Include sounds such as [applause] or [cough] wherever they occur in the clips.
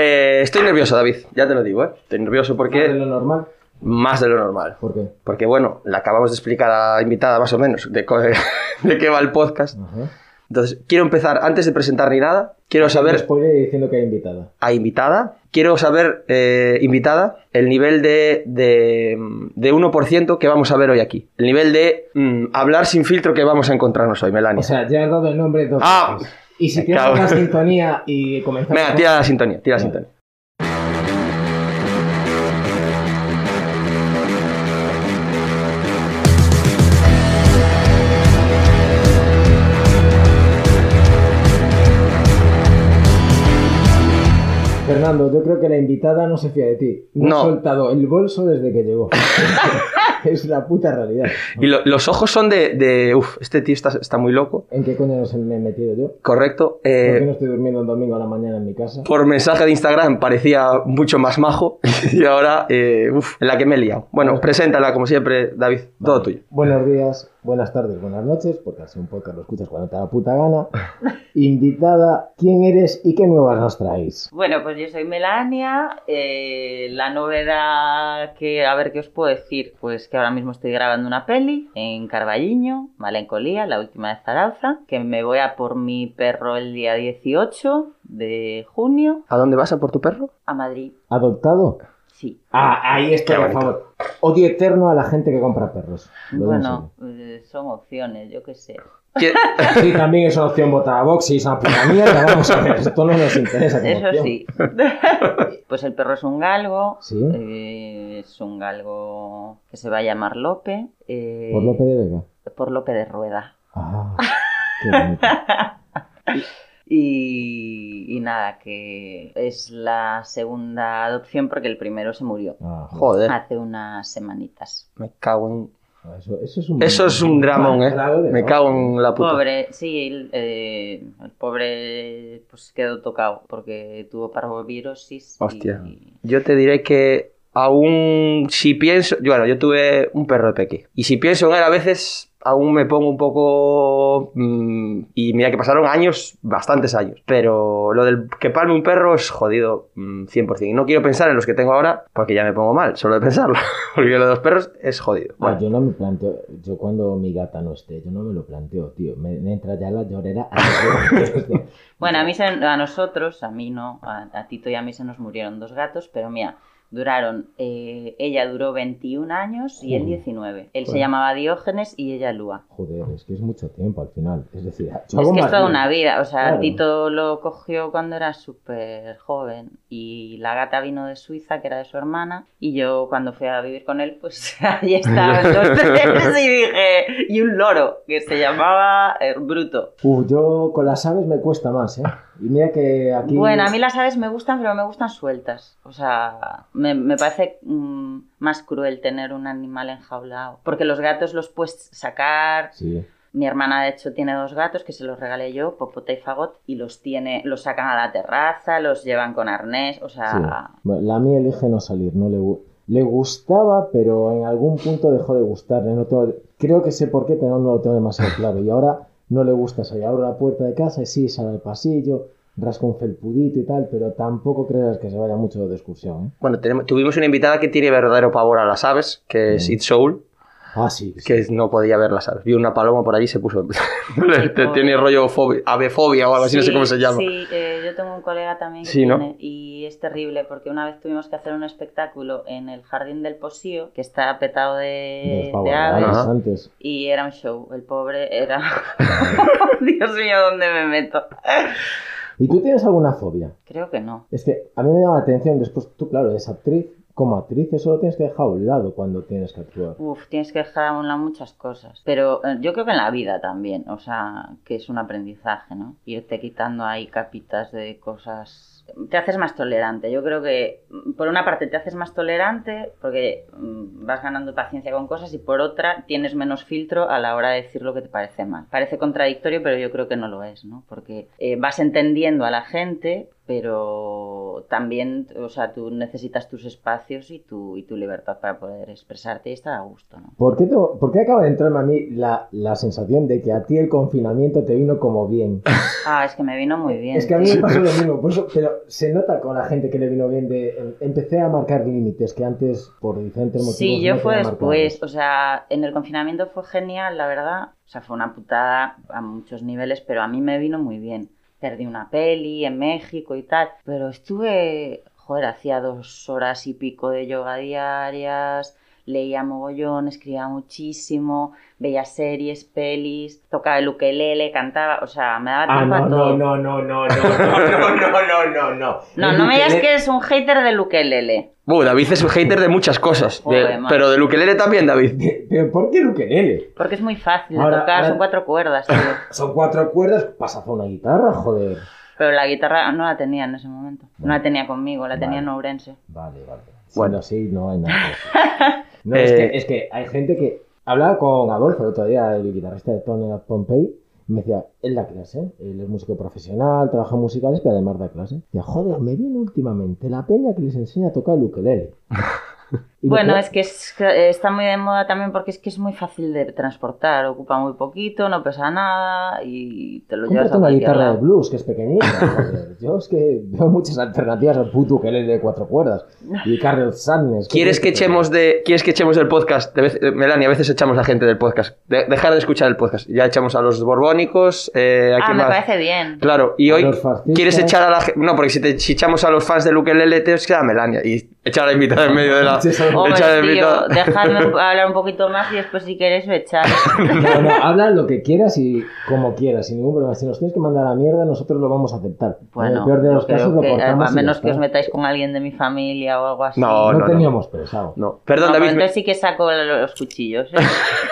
Eh, estoy nervioso, David, ya te lo digo, ¿eh? Estoy nervioso ¿De porque... lo normal? Más de lo normal. ¿Por qué? Porque, bueno, le acabamos de explicar a la invitada más o menos de, [laughs] de qué va el podcast. Entonces, quiero empezar, antes de presentar ni nada, quiero saber... Spoiler diciendo que hay invitada. a invitada. Quiero saber, eh, invitada, el nivel de, de, de 1% que vamos a ver hoy aquí. El nivel de mm, hablar sin filtro que vamos a encontrarnos hoy, Melania. O sea, ya he dado el nombre dos Ah, veces. Y si tienes una sintonía y comenzamos... Venga, tira la sintonía, tira la sintonía. Fernando, yo creo que la invitada no se fía de ti. No, No. ha soltado el bolso desde que llegó. [laughs] [laughs] es la puta realidad. Y lo- los ojos son de, de uf, este tío está, está muy loco. ¿En qué coño me he metido yo? Correcto. ¿Por qué Eh, no estoy durmiendo un domingo a la mañana en mi casa? por mensaje de Instagram parecía mucho más majo [laughs] y ahora, eh, uf, en la que me he liado. Bueno, preséntala como siempre, David, todo tuyo. Buenos días, buenas tardes, buenas noches, porque así un podcast lo escuchas cuando te da puta gana. [laughs] Invitada, ¿quién eres y qué nuevas nos traéis? Bueno, pues yo soy Melania. eh, la novedad que, a ver qué os puedo decir, pues que ahora mismo estoy grabando una peli en Carballiño, Malencolía, la última de Zarauza, que me voy a por mi perro el día 18 de junio ¿A dónde vas a por tu perro? a Madrid. ¿Adoptado? Sí. Ah, ahí estoy bonito. favor. Odio eterno a la gente que compra perros. Lo Bueno, eh, son opciones, yo qué sé. ¿Qué- serio. [laughs] Sí, también es una opción votar a Vox y es una puta mierda. Vamos a ver, esto no nos interesa. como Eso opción. sí. [laughs] pues el perro es un galgo. Sí. eh, es un galgo que se va a llamar Lope. eh, Por Lope de Vega. por Lope de Rueda. Ah, qué bonito. [laughs] Y, y nada, que es la segunda adopción porque el primero se murió Ah, Joder, hace unas semanitas. me cago en... Eso, eso es un, Eso es un dramón, ¿eh? Me no. cago en la puta. Pobre, sí, el, eh, el pobre pues quedó tocado porque tuvo parvovirosis. y- Hostia. Yo te diré que aún si pienso, bueno, yo tuve un perro de peque y si pienso en él a veces aún me pongo un poco mm, y mira que pasaron años, bastantes años, pero lo del que palme un perro es jodido mm, 100%. Y no quiero pensar en los que tengo ahora porque ya me pongo mal, solo de pensarlo, [laughs] porque lo de los perros es jodido. Ah, Bueno, yo no me planteo, yo cuando mi gata no esté, yo no me lo planteo, tío. Me, me entra ya la llorera. [laughs] Bueno, a mí se- a nosotros, a mí no, a, a Tito y a mí se nos murieron dos gatos, pero mira, duraron, eh, ella duró 21 años y él Joder. 19. Él se llamaba Diógenes y ella Lua. Joder, es que es mucho tiempo al final. Es decir, Es que es toda una vida, o sea, Claro. Tito lo cogió cuando era súper joven y la gata vino de Suiza, que era de su hermana, y yo cuando fui a vivir con él, pues [laughs] ahí estaban los [laughs] tres y dije, y un loro que se llamaba eh, Bruto. Uf, yo con las aves me cuesta más, ¿eh? Y mira que aquí. Bueno, a mí las aves me gustan, pero me gustan sueltas. O sea, me, me parece mm, más cruel tener un animal enjaulado. Porque los gatos los puedes sacar. Sí. Mi hermana, de hecho, tiene dos gatos que se los regalé yo, Popota y Fagot, y los tiene, los sacan a la terraza, los llevan con arnés, o sí. sea, Bueno, La mía elige no salir, no le, le gustaba, pero en algún punto dejó de gustarle. No tengo- Creo que sé por qué, pero no lo tengo demasiado claro. Y ahora no le gusta salir. Abro la puerta de casa y sí, sale al pasillo, rasca un felpudito y tal, pero tampoco creas que se vaya mucho de excursión. ¿eh? bueno, tenemos- tuvimos una invitada que tiene verdadero pavor a las aves, que es Mm. It Soul, Ah, sí. sí. que no podía ver las aves. Vio una paloma por allí y se puso... [laughs] Tiene rollo fobi- avefobia o algo así, no sé cómo se llama. Sí, eh, yo tengo un colega también que Sí, ¿no? tiene, y es terrible porque una vez tuvimos que hacer un espectáculo en el Jardín del Posío, que está petado De de, aves, antes. y era un show. El pobre era... [laughs] [laughs] Dios mío, ¿dónde me meto? ¿Y tú tienes alguna fobia? Creo que no. Es que a mí me llama la atención, después tú, claro, eres actriz, como actriz eso lo tienes que dejar a un lado cuando tienes que actuar. Uf, tienes que dejar a un lado muchas cosas. Pero eh, yo creo que en la vida también, o sea, que es un aprendizaje, ¿no? Irte quitando ahí capitas de cosas. Te haces más tolerante. Yo creo que, mm, por una parte, te haces más tolerante porque mm, vas ganando paciencia con cosas y por otra, tienes menos filtro a la hora de decir lo que te parece mal. Parece contradictorio, pero yo creo que no lo es, ¿no? Porque eh, vas entendiendo a la gente, pero también, o sea, tú necesitas tus espacios y tu, y tu libertad para poder expresarte y estar a gusto, ¿no? ¿Por qué, te- por qué acaba de entrarme a mí la, la sensación de que a ti el confinamiento te vino como bien? [laughs] Ah, es que me vino muy bien. Es que a mí me pasó lo [laughs] mismo, por eso, pero se nota con la gente que le vino bien de... em- Empecé a marcar límites que antes, por diferentes motivos... Sí, yo no fue después, o sea, en el confinamiento fue genial, la verdad. O sea, fue una putada a muchos niveles, pero a mí me vino muy bien. Perdí una peli en México y tal, pero estuve, joder, hacía dos horas y pico de yoga diarias, leía mogollón, escribía muchísimo, veía series, pelis, tocaba el ukelele, cantaba, o sea, me daba Ah, tiempo a no, todo. no, no, no, no, no, no, no, no, no, no. No, no me digas que eres un hater del ukelele. Uh, David es un hater de muchas cosas. de- pero del ukelele también, David. Pero ¿por qué el ukelele? Porque es muy fácil de Ahora- tocar, ahora- son cuatro cuerdas, tío. Son cuatro cuerdas, pasa a una guitarra, joder. Pero la guitarra no la tenía en ese momento. No la tenía conmigo, la tenía Vale. en Ourense. Vale, vale. Sí, Bueno. no, sí, no hay nada. Es, Eh, que, es que hay gente que... Hablaba con Adolfo el otro día, el guitarrista de Tony Pompey, y me decía, él da clase, él es músico profesional, trabaja en musicales, pero además da clase. Decía, joder, me viene últimamente la peña que les enseña a tocar el ukelele. [laughs] Bueno, que- es que es- que está muy de moda también porque es que es muy fácil de transportar. Ocupa muy poquito, no pesa nada y te lo llevas a una guitarra de blues, que es pequeñita. [laughs] Yo es que veo muchas alternativas al puto ukelele de cuatro cuerdas. Y Carl Sadness. ¿qué ¿Quieres que echemos de ¿Quieres que echemos del podcast? De vez- eh, Melania, a veces echamos a gente del podcast. De- dejar de escuchar el podcast. Ya echamos a los borbónicos. Eh, ¿a Ah, me más? parece bien. Claro, y A hoy quieres echar a la gente. No, porque si, te, si echamos a los fans del ukelele, te queda Melania. Y echar a la invitada en medio de la. [laughs] Echar la tío, dejadme hablar un poquito más y después si queréis me. [laughs] No, no, habla lo que quieras y como quieras, sin ningún problema. Si nos tienes que mandar a la mierda, nosotros lo vamos a aceptar. en Bueno, el peor de los casos lo cortamos. a menos que os metáis con alguien de mi familia o algo así. No, No, no, teníamos pensado. No. Perdón, No, David. pues me- entonces sí que saco los cuchillos. ¿eh?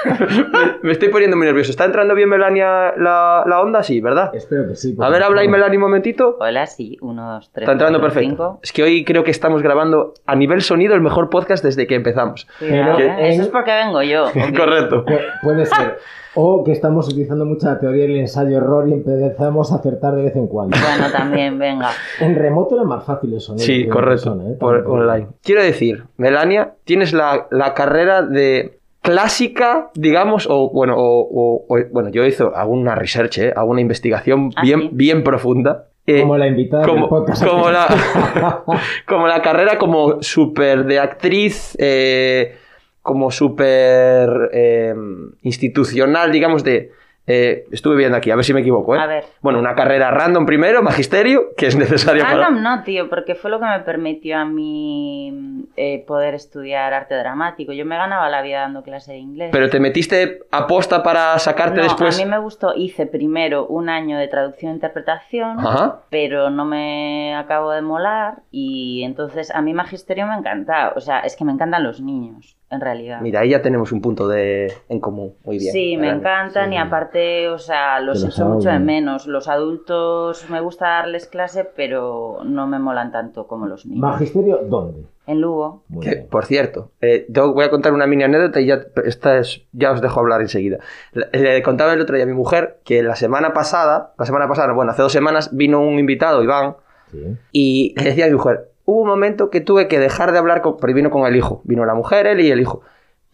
me, [laughs] me estoy poniendo muy nervioso. ¿Está entrando bien Melania la, la onda? Sí, ¿verdad? Espero que sí. A ver, habla ahí Melania un momentito. Hola, sí, uno, dos, tres. Está entrando cuatro, perfecto. cinco. Es que hoy creo que estamos grabando a nivel sonido el mejor podcast desde que empezamos. Pero en- Eso es porque vengo yo. [laughs] Correcto. Pu- puede [laughs] ser. O que estamos utilizando mucha la teoría del ensayo-error y empezamos a acertar de vez en cuando. Bueno, también, venga. [laughs] En remoto era más fácil sonido. que Sí, correcto. persona, ¿eh? por online. Quiero decir, Melania, tienes la, la carrera de clásica, digamos, o bueno, o, o- o- bueno, yo hice alguna research, ¿eh? alguna investigación Ah, bien, sí. bien profunda. Eh, Como la invitada del como, podcast. como la, [laughs] como la carrera como súper de actriz, eh, como súper eh, institucional, digamos, de... eh, estuve viendo aquí, a ver si me equivoco, ¿eh? A ver. Bueno, una carrera random primero, magisterio, que es necesaria para... Random no, tío, porque fue lo que me permitió a mí eh, poder estudiar arte dramático. Yo me ganaba la vida dando clase de inglés. Pero te metiste aposta para sacarte no, después... a mí me gustó, hice primero un año de traducción e interpretación, Ajá. pero no me acabo de molar y entonces a mí magisterio me encanta, o sea, es que me encantan los niños, en realidad. Mira, ahí ya tenemos un punto de... en común. Muy bien. Sí, me encantan y aparte, o sea, los echo mucho de menos. Los adultos me gusta darles clase, pero no me molan tanto como los niños. Magisterio, ¿dónde? En Lugo. Que, por cierto, eh, yo voy a contar una mini anécdota y ya, esta es, ya os dejo hablar enseguida. Le, le contaba el otro día a mi mujer que la semana pasada, la semana pasada, bueno, hace dos semanas vino un invitado, Iván, Sí. y le decía a mi mujer, hubo un momento que tuve que dejar de hablar con, porque vino con el hijo, vino la mujer, él y el hijo.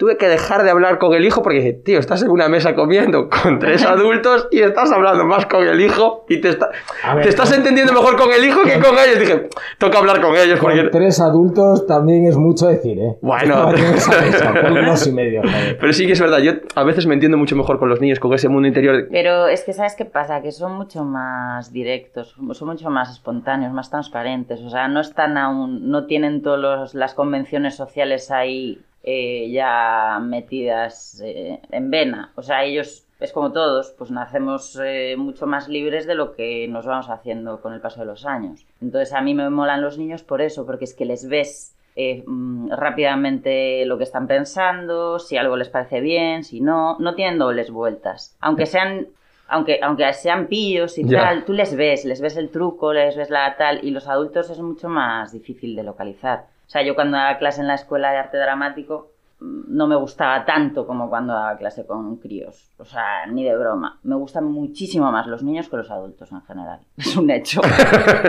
Tuve que dejar de hablar con el hijo porque dije, tío, estás en una mesa comiendo con tres [laughs] adultos y estás hablando más con el hijo y te, está- ver, te estás con- entendiendo mejor con el hijo que con ellos. Dije, toca hablar con ellos Con porque... tres adultos también es mucho decir, ¿eh? Bueno. No, [laughs] mesa, con y medio, joder. Pero sí que es verdad, yo a veces me entiendo mucho mejor con los niños, con ese mundo interior. Pero es que, ¿sabes qué pasa? Que son mucho más directos, son mucho más espontáneos, más transparentes. O sea, no están aún, no tienen todas las convenciones sociales ahí eh, ya metidas eh, en vena. O sea, ellos, es como todos, pues nacemos eh, mucho más libres de lo que nos vamos haciendo con el paso de los años. Entonces, a mí me molan los niños por eso, porque es que les ves eh, mm, rápidamente lo que están pensando, si algo les parece bien, si no, no tienen dobles vueltas. Aunque sean, aunque, aunque sean pillos y tal, tú les ves, les ves el truco, les ves la tal, y los adultos es mucho más difícil de localizar. O sea, yo cuando daba clase en la escuela de arte dramático mm, no me gustaba tanto como cuando daba clase con críos. O sea, ni de broma. Me gustan muchísimo más los niños que los adultos en general. [laughs] Es un hecho.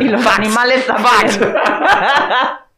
y los animales también. [laughs]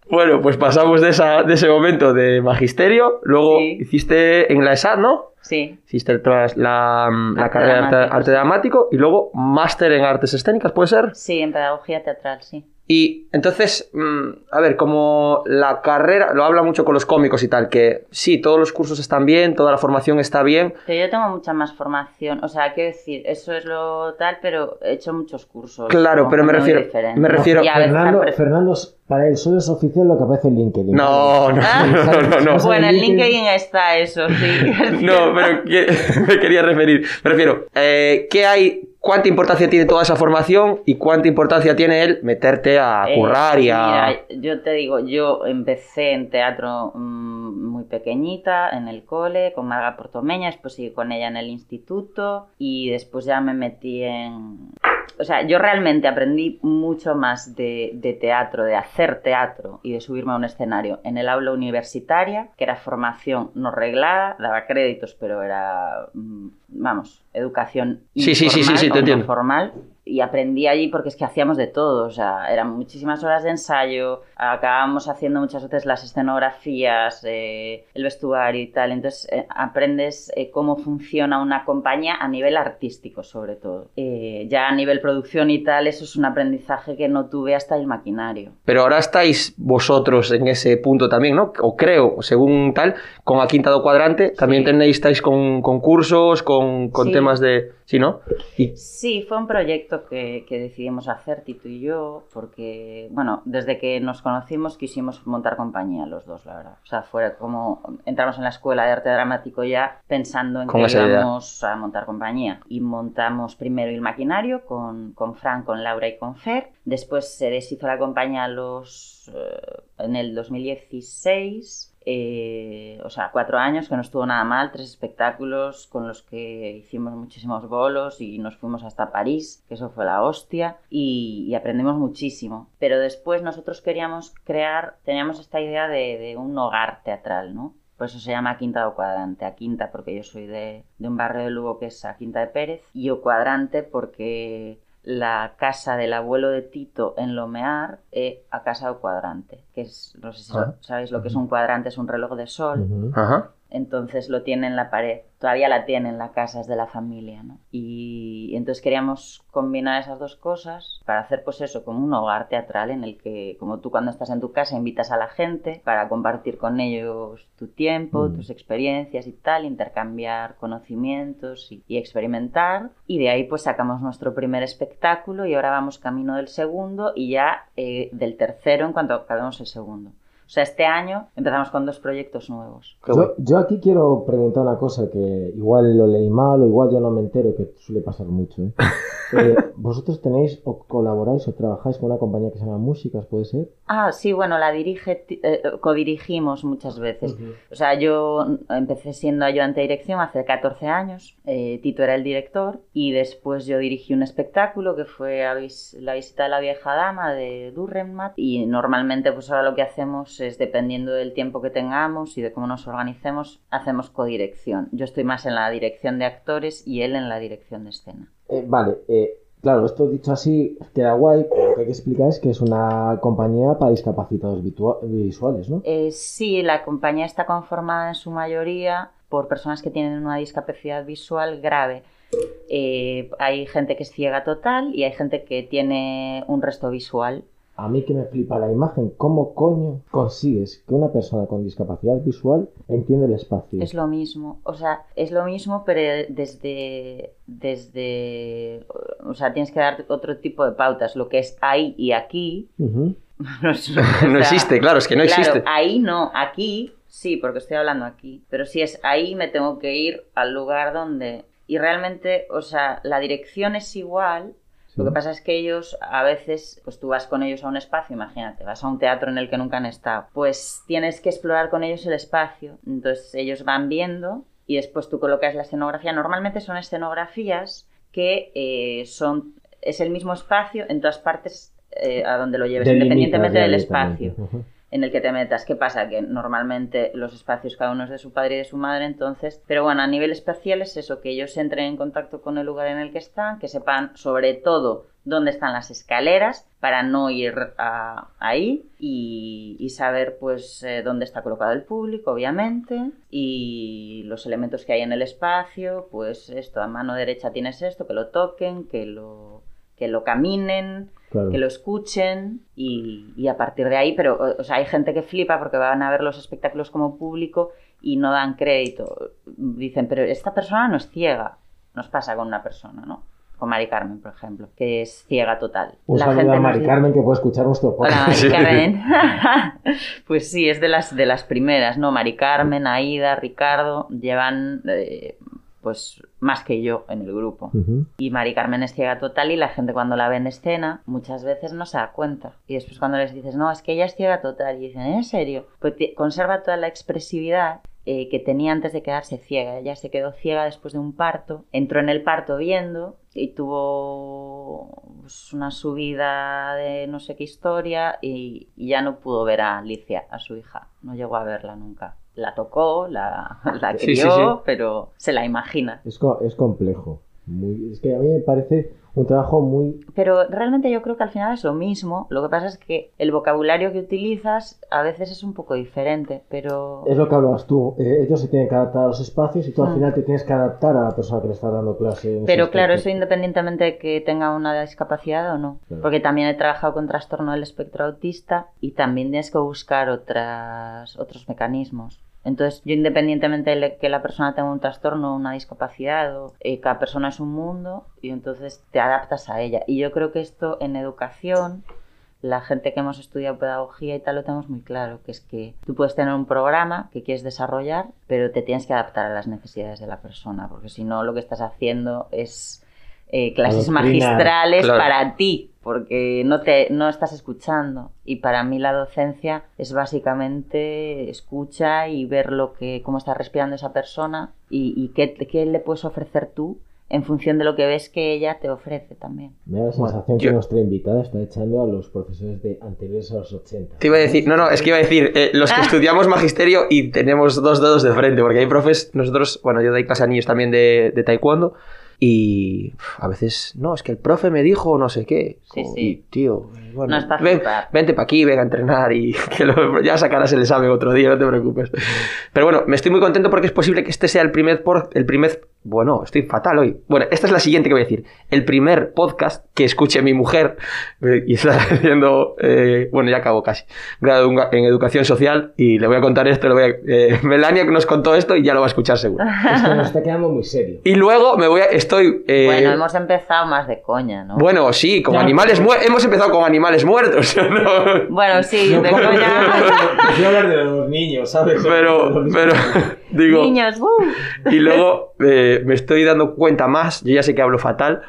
Bueno, pues pasamos de, esa, de ese momento de magisterio, luego Sí. hiciste en la ESAD, ¿no? sí. Hiciste el tras- la, mm, la carrera de arte, dramático y luego máster en artes escénicas, ¿puede ser? Sí, en pedagogía teatral, sí. Y entonces, mm, a ver, como la carrera, lo habla mucho con los cómicos y tal, que sí, todos los cursos están bien, toda la formación está bien. Pero yo tengo mucha más formación, o sea, quiero decir, eso es lo tal, pero he hecho muchos cursos. Claro, pero me refiero, diferente. me refiero, a veces Fernando, Fernando, para él solo es oficial lo que aparece en LinkedIn. No, no, Ah. no, no, no. [laughs] Bueno, en LinkedIn- LinkedIn está eso, sí. [laughs] No, pero que- [laughs] me quería referir. Me refiero, eh, ¿qué hay? ¿Cuánta importancia tiene toda esa formación y cuánta importancia tiene el meterte a Eh, currar y a. Mira, yo te digo, yo empecé en teatro mm, muy pequeñita, en el cole, con Marga Portomeña, después seguí con ella en el instituto y después ya me metí en... O sea, yo realmente aprendí mucho más de, de teatro, de hacer teatro y de subirme a un escenario en el aula universitaria, que era formación no reglada, daba créditos, pero era, mm, vamos, educación Sí, sí, sí, sí, informal sí, te no entiendo. formal y aprendí allí porque es que hacíamos de todo, o sea, eran muchísimas horas de ensayo, acabábamos haciendo muchas veces las escenografías, eh, el vestuario y tal, entonces eh, aprendes eh, cómo funciona una compañía a nivel artístico sobre todo. Ya a nivel producción y tal, eso es un aprendizaje que no tuve hasta el maquinario. Pero ahora estáis vosotros en ese punto también, ¿no? O creo, según tal, con A Quinta do Cuadrante, también Sí. tenéis, estáis con, con cursos, con, con Sí. temas de... Sí, ¿no? Y, Sí, fue un proyecto que, que decidimos hacer Tito y yo, porque, bueno, desde que nos conocimos quisimos montar compañía los dos, la verdad. O sea, fue como entramos en la escuela de arte dramático ya pensando en que idea. íbamos a montar compañía. Y montamos primero el maquinario con, con Fran, con Laura y con Fer. Después se deshizo la compañía los, eh, en el 2016. Eh, o sea, cuatro años que no estuvo nada mal, tres espectáculos con los que hicimos muchísimos bolos y nos fuimos hasta París, que eso fue la hostia, y, y aprendimos muchísimo. Pero después nosotros queríamos crear, teníamos esta idea de, un hogar teatral, ¿no? Por eso se llama Quinta o Cuadrante. A Quinta porque yo soy de, de un barrio de Lugo que es a Quinta de Pérez. Y o Cuadrante porque la casa del abuelo de Tito en Lomear é a casa do cuadrante, que es, no sé si Ah. sabéis lo que es un cuadrante, es un reloj de sol. Ajá. Entonces lo tiene en la pared. Todavía la tiene en la casa, es de la familia, ¿no? Y entonces queríamos combinar esas dos cosas para hacer pues eso, como un hogar teatral en el que, como tú cuando estás en tu casa, invitas a la gente para compartir con ellos tu tiempo, Mm. tus experiencias y tal, intercambiar conocimientos y, y experimentar. Y de ahí pues sacamos nuestro primer espectáculo y ahora vamos camino del segundo y ya eh, del tercero en cuanto acabemos el segundo. O sea, este año empezamos con dos proyectos nuevos. Yo, yo aquí quiero preguntar una cosa que igual lo leí mal o igual yo no me entero, que suele pasar mucho. ¿eh? [laughs] Eh, ¿Vosotros tenéis o colaboráis o trabajáis con una compañía que se llama Músicas, puede ser? Ah, sí, bueno, la dirige, eh, codirigimos muchas veces. O sea, yo empecé siendo ayudante de dirección hace 14 años. eh, Tito era el director y después yo dirigí un espectáculo que fue a vis- La visita de la vieja dama de Durrenmatt y normalmente pues ahora lo que hacemos es dependiendo del tiempo que tengamos y de cómo nos organicemos, hacemos codirección. Yo estoy más en la dirección de actores y él en la dirección de escena. Eh, vale, eh, claro, esto dicho así queda guay, pero lo que hay que explicar es que es una compañía para discapacitados visuales, ¿no? Eh, sí, la compañía está conformada en su mayoría por personas que tienen una discapacidad visual grave. Eh, hay gente que es ciega total y hay gente que tiene un resto visual. A mí que me flipa la imagen, ¿cómo coño consigues que una persona con discapacidad visual entiende el espacio? Es lo mismo, o sea, es lo mismo, pero desde, desde, o sea, tienes que dar otro tipo de pautas. Lo que es ahí y aquí [laughs] no, es- o [laughs] No existe, claro, es que no claro, existe. ahí no, aquí sí, porque estoy hablando aquí. Pero si es ahí, me tengo que ir al lugar donde. Y realmente, o sea, la dirección es igual. Lo que pasa es que ellos a veces, pues tú vas con ellos a un espacio, imagínate, vas a un teatro en el que nunca han estado, pues tienes que explorar con ellos el espacio. Entonces ellos van viendo y después tú colocas la escenografía. Normalmente son escenografías que eh, son es el mismo espacio en todas partes eh, a donde lo lleves, independientemente del espacio. En el que te metas. ¿Qué pasa? Que normalmente los espacios cada uno es de su padre y de su madre, entonces, pero bueno, a nivel espacial es eso, que ellos entren en contacto con el lugar en el que están, que sepan sobre todo dónde están las escaleras para no ir a- ahí y, saber pues eh, dónde está colocado el público, obviamente, y los elementos que hay en el espacio, pues esto, a mano derecha tienes esto, que lo toquen, que lo, que lo caminen, Claro. que lo escuchen y, y a partir de ahí, pero o- o sea, hay gente que flipa porque van a ver los espectáculos como público y no dan crédito. Dicen, pero esta persona no es ciega. Nos pasa con una persona, ¿no? Con Mari Carmen, por ejemplo, que es ciega total. Un La gente a Mari Carmen que puede escuchar nuestro Hola, podcast. Mari Sí. Carmen. [laughs] [laughs] pues sí, es de las, de las primeras, ¿no? Mari Carmen, Aida, Ricardo, llevan eh, pues más que yo en el grupo. Y Mari Carmen es ciega total y la gente cuando la ve en escena muchas veces no se da cuenta. Y después cuando les dices, no, es que ella es ciega total, y dicen, ¿en serio? Pues conserva toda la expresividad eh, que tenía antes de quedarse ciega. Ella se quedó ciega después de un parto, entró en el parto viendo y tuvo pues, una subida de no sé qué historia y, y ya no pudo ver a Alicia, a su hija. No llegó a verla nunca. La tocó, la, [laughs] la Sí, crió, sí, sí. pero se la imagina. Es, co- es complejo. Muy- es que a mí me parece un trabajo muy... Pero realmente yo creo que al final es lo mismo. Lo que pasa es que el vocabulario que utilizas a veces es un poco diferente, pero... Es lo que hablabas tú. eh, ellos se tienen que adaptar a los espacios y tú al Mm. final te tienes que adaptar a la persona que le está dando clase. Pero claro, eso independientemente de que tenga una discapacidad o no. Claro. Porque también he trabajado con trastorno del espectro autista y también tienes que buscar otras, otros mecanismos. Entonces, yo independientemente de que la persona tenga un trastorno o una discapacidad, o, eh, cada persona es un mundo y entonces te adaptas a ella. Y yo creo que esto en educación, la gente que hemos estudiado pedagogía y tal lo tenemos muy claro, que es que tú puedes tener un programa que quieres desarrollar, pero te tienes que adaptar a las necesidades de la persona, porque si no lo que estás haciendo es eh, clases magistrales Claro. para ti, porque no te no estás escuchando. Y para mí la docencia es básicamente escucha y ver lo que cómo está respirando esa persona y, y qué, qué le puedes ofrecer tú en función de lo que ves que ella te ofrece también. Me da la sensación yo- que nuestra invitada está echando a los profesores de anteriores a los 80. Te iba a decir, no, no, es que iba a decir, eh, los que [laughs] estudiamos magisterio y tenemos dos dedos de frente, porque hay profes, nosotros, bueno, yo doy clase a niños también de, de taekwondo y uf, a veces, no, es que el profe me dijo no sé qué. Sí, Como, sí. y, tío, bueno, No ven- vente para aquí, ven a entrenar y [laughs] que lo- ya sacarás el examen otro día, no te preocupes. Pero bueno, me estoy muy contento porque es posible que este sea el primer, por, el primer, bueno, estoy fatal hoy. Bueno, esta es la siguiente que voy a decir. El primer podcast que escuche mi mujer eh, y está haciendo, eh, bueno, ya acabo casi, grado en- educación social y le voy a contar esto, le voy a, eh, Melania que nos contó esto y ya lo va a escuchar seguro. Es que nos está quedando muy serio. Y luego me voy a, estoy... eh, Bueno, hemos empezado más de coña, ¿no? bueno, sí, con Ya, animales muertos. Hemos empezado con animales muertos. ¿no? Bueno, sí, de coña. Prefiero hablar de los niños, ¿sabes? Pero, pero, digo, Niños, ¡uh! y luego eh, me estoy dando cuenta más, yo ya sé que hablo fatal,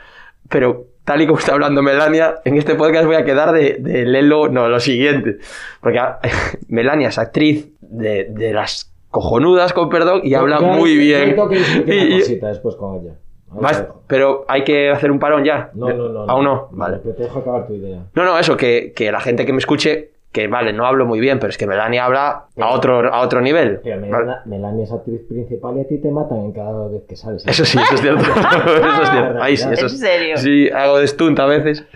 pero tal y como está hablando Melania, en este podcast voy a quedar de, de Lelo, no, lo siguiente, porque ah, [laughs] Melania es actriz de, de las cojonudas, con perdón, y habla muy bien. que Y- una y- cosita después con ella. Pero hay que hacer un parón ya. No, no, no. Aún no, vale. Pero te dejo acabar tu idea. No, no, eso, que, que la gente que me escuche, que vale, no hablo muy bien, pero es que Melania habla a otro, a otro nivel. Pero. Melania, Melania es actriz principal y a ti te matan en cada vez que sales. Eso sí, eso es cierto. [laughs] eso es cierto. [laughs] Ahí sí, eso ¿En es- serio? Sí, hago de stunt a veces.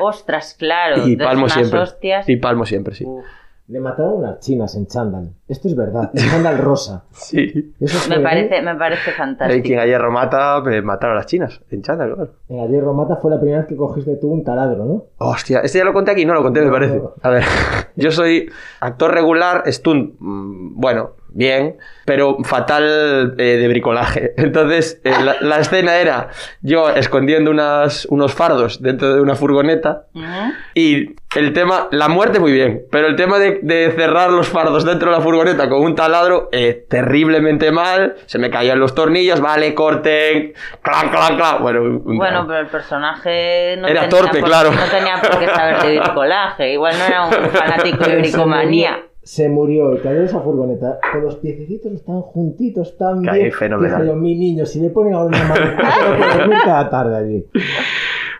Ostras, claro. Y palmo siempre. hostias. Y palmo siempre, sí. Uf. Le mataron unas chinas en chándal. Esto es verdad. En chándal rosa. [laughs] Sí. Eso Me fue parece, me parece Hay fantástico. quien a hierro mata, me mataron a las chinas. En chanda, claro. En Ayer Romata fue la primera vez que cogiste tú un taladro, ¿no? Hostia, este ya lo conté aquí, no lo conté, me parece. no. A ver, [laughs] yo soy actor regular, stunt, mm, bueno, bien, pero fatal eh, de bricolaje. [laughs] Entonces, eh, la, la escena era yo escondiendo unas, unos fardos dentro de una furgoneta Ujú. y el tema, la muerte muy bien, pero el tema de, de cerrar los fardos dentro de la furgoneta con un taladro, eh, terriblemente mal, se me caían los tornillos, vale, corten, clac, clac, clac. Bueno, un- Bueno, pero el personaje no Era tenía torpe, por, claro. no tenía por qué saber de bricolaje. Igual no era un [laughs] fanático de bricomanía. Se murió y cayó en esa furgoneta con los piececitos están juntitos, tan Caí bien. fenomenal. Dije yo, mi niño, si le ponen ahora una [laughs] mano, cada tarde allí.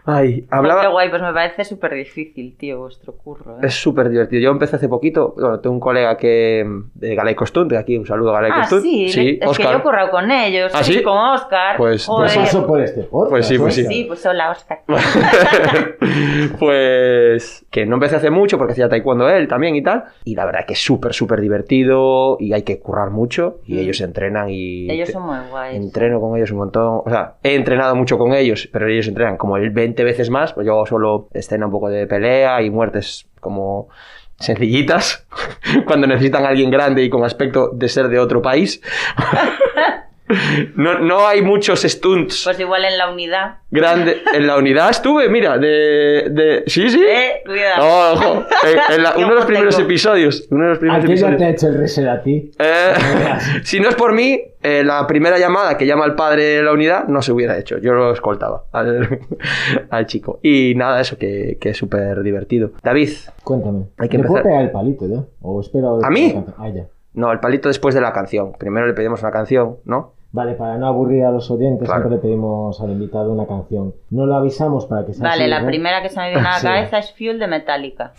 Ay, Qué hablaba... guay, pues me parece súper difícil, tío, vuestro curro. ¿eh? Es súper divertido. Yo empecé hace poquito, bueno, tengo un colega que de Galaico Stunt, de aquí un saludo a Galaico Ah, Stunt. sí, es que yo he Oscar. currado con ellos, ¿Ah, sí? con Oscar. Pues-. Pues paso por este podcast. Pues sí, pues Sí, sí. sí, pues hola, Oscar. [laughs] pues que no empecé hace mucho porque hacía taekwondo él también y tal. Y la verdad que es súper, súper divertido y hay que currar mucho. Y Mm. ellos entrenan y... Ellos son muy guays. Entreno con ellos un montón. O sea, he entrenado mucho con ellos, pero ellos entrenan como el 20 veces más, pues yo solo escena un poco de pelea y muertes como sencillitas, [laughs] cuando necesitan a alguien grande y con aspecto de ser de otro país. [laughs] No, no hay muchos stunts Pues igual en la unidad. grandes. En la unidad estuve, mira, de... de... Sí, sí. Eh, cuidado. Oh, ojo. En- en la- [laughs] uno de los primeros Tengo. episodios. Uno de los primeros Aquello episodios. te ha hecho el reset a ti. Eh, [laughs] si no es por mí, eh, la primera llamada que llama el padre de la unidad no se hubiera hecho. Yo lo escoltaba al, [laughs] al chico. Y nada, eso que, que es súper divertido. David, Cuéntame. Hay que ¿Le puedo empezar. pegar el palito ya? ¿O espero ¿A mí? Ah, ya. no, el palito después de la canción. Primero le pedimos una canción, ¿no? Vale, para no aburrir a los oyentes, Claro. siempre le pedimos al invitado una canción. No lo avisamos para que sea Vale, así, la ¿no? primera que se me viene a la [laughs] Sí. cabeza es Fuel de Metallica.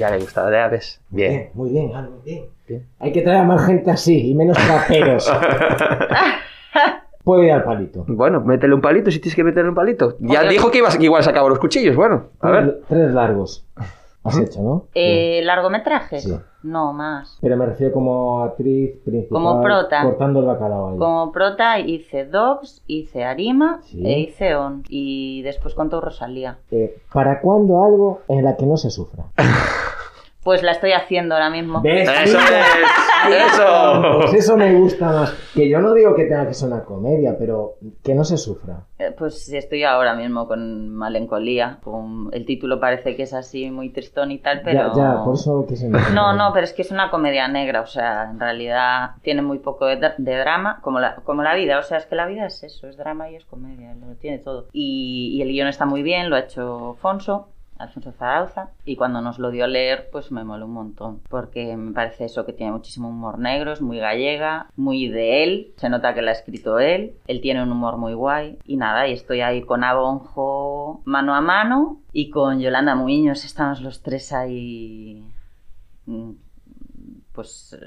Ya le gusta, ya ves. Bien. Bien, muy bien, muy bien. Bien. Hay que traer a más gente así y menos traperos. [laughs] Puedo ir al palito. Bueno, métele un palito si tienes que meterle un palito. Ya Oye. dijo que, ibas, que igual sacaba los cuchillos. Bueno, a ver. Tres, tres largos. Has hecho, ¿no? Eh, ¿Largometraje? Sí. No, más. Pero me refiero como actriz principal. Como prota. Cortando el bacalao ahí. Como prota hice Dogs, hice Arima Sí. e hice On. Y después contó Rosalía. Eh, ¿Para cuándo algo en la que no se sufra? [laughs] Pues la estoy haciendo ahora mismo. ¿Ves? ¡Eso es! ¡Eso! Pues eso me gusta más. Que yo no digo que tenga que ser una comedia, pero que no se sufra. Eh, Pues estoy ahora mismo con Malencolía. Con... El título parece que es así muy tristón y tal, pero... Ya, ya, por eso quise [laughs] No, no, pero es que es una comedia negra, o sea, en realidad tiene muy poco de drama, como la, como la vida, o sea, es que la vida es eso, es drama y es comedia, lo tiene todo. Y, y el guion está muy bien, lo ha hecho Fonso, Alfonso Zarauza, y cuando nos lo dio a leer, pues me moló un montón, porque me parece eso que tiene muchísimo humor negro, es muy gallega, muy de él, se nota que la ha escrito él, él tiene un humor muy guay, y nada, y estoy ahí con Abonjo mano a mano, y con Yolanda Muiños, estamos los tres ahí mm, pues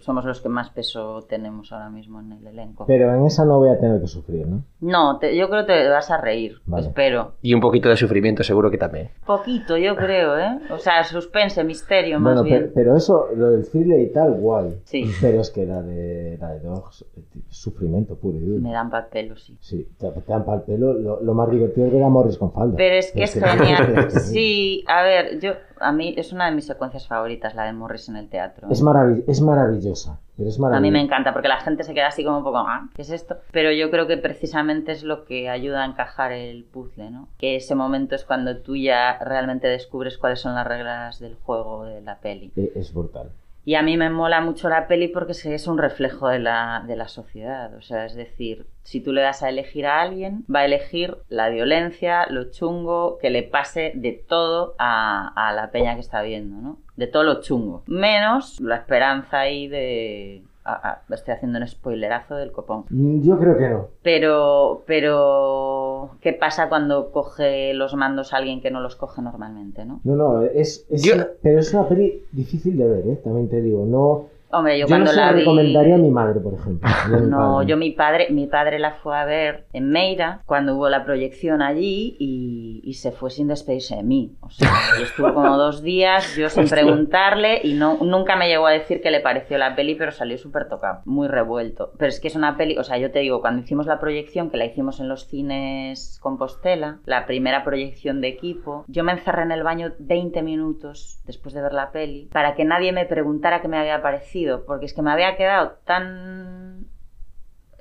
somos los que más peso tenemos ahora mismo en el elenco. Pero en esa no voy a tener que sufrir, ¿no? No, te- yo creo que te vas a reír, Vale. espero. Y un poquito de sufrimiento seguro que también. Poquito, yo creo, ¿eh? O sea, suspense, misterio, más Bueno, bien. pero, pero eso, lo del thriller y tal, guay. Sí. Pero es que la de, la de Dogs, eh, sufrimiento puro y duro. Me dan papel, sí. Sí, te, te dan pa'l pelo. Lo, lo más divertido es ver a Morris con falda. Pero es que es genial. Sí, a ver, yo a mí es una de mis secuencias favoritas, la de Morris en el teatro. Es, marav- es maravillosa. Es A mí me encanta porque la gente se queda así como un poco, ah, ¿qué es esto? Pero yo creo que precisamente es lo que ayuda a encajar el puzzle, ¿no? Que ese momento es cuando tú ya realmente descubres cuáles son las reglas del juego de la peli. Eh, Es brutal. Y a mí me mola mucho la peli porque es- un reflejo de la, de la sociedad. O sea, es decir, si tú le das a elegir a alguien, va a elegir la violencia, lo chungo, que le pase de todo a, a la peña que está viendo, ¿no? De todo lo chungo. Menos la esperanza ahí de... ah, ah, estoy haciendo un spoilerazo del copón. Mm, Yo creo que no. Pero, pero, ¿qué pasa cuando coge los mandos a alguien que no los coge normalmente, no? No, no, es, es Yo- una- pero es una peli difícil de ver, ¿eh? También te digo. No, Hombre, yo, yo, cuando no se la la vi... recomendaría a mi madre, por ejemplo. No, [laughs] yo mi padre, mi padre la fue a ver en Meira cuando hubo la proyección allí y, y se fue sin despedirse de mí. O sea, [laughs] estuvo como dos días yo sin preguntarle y no, nunca me llegó a decir qué le pareció la peli, pero salió súper tocado, muy revuelto. Pero es que es una peli, o sea, yo te digo, cuando hicimos la proyección, que la hicimos en los cines Compostela, la primera proyección de equipo, yo me encerré en el baño 20 minutos después de ver la peli para que nadie me preguntara qué me había parecido, porque es que me había quedado tan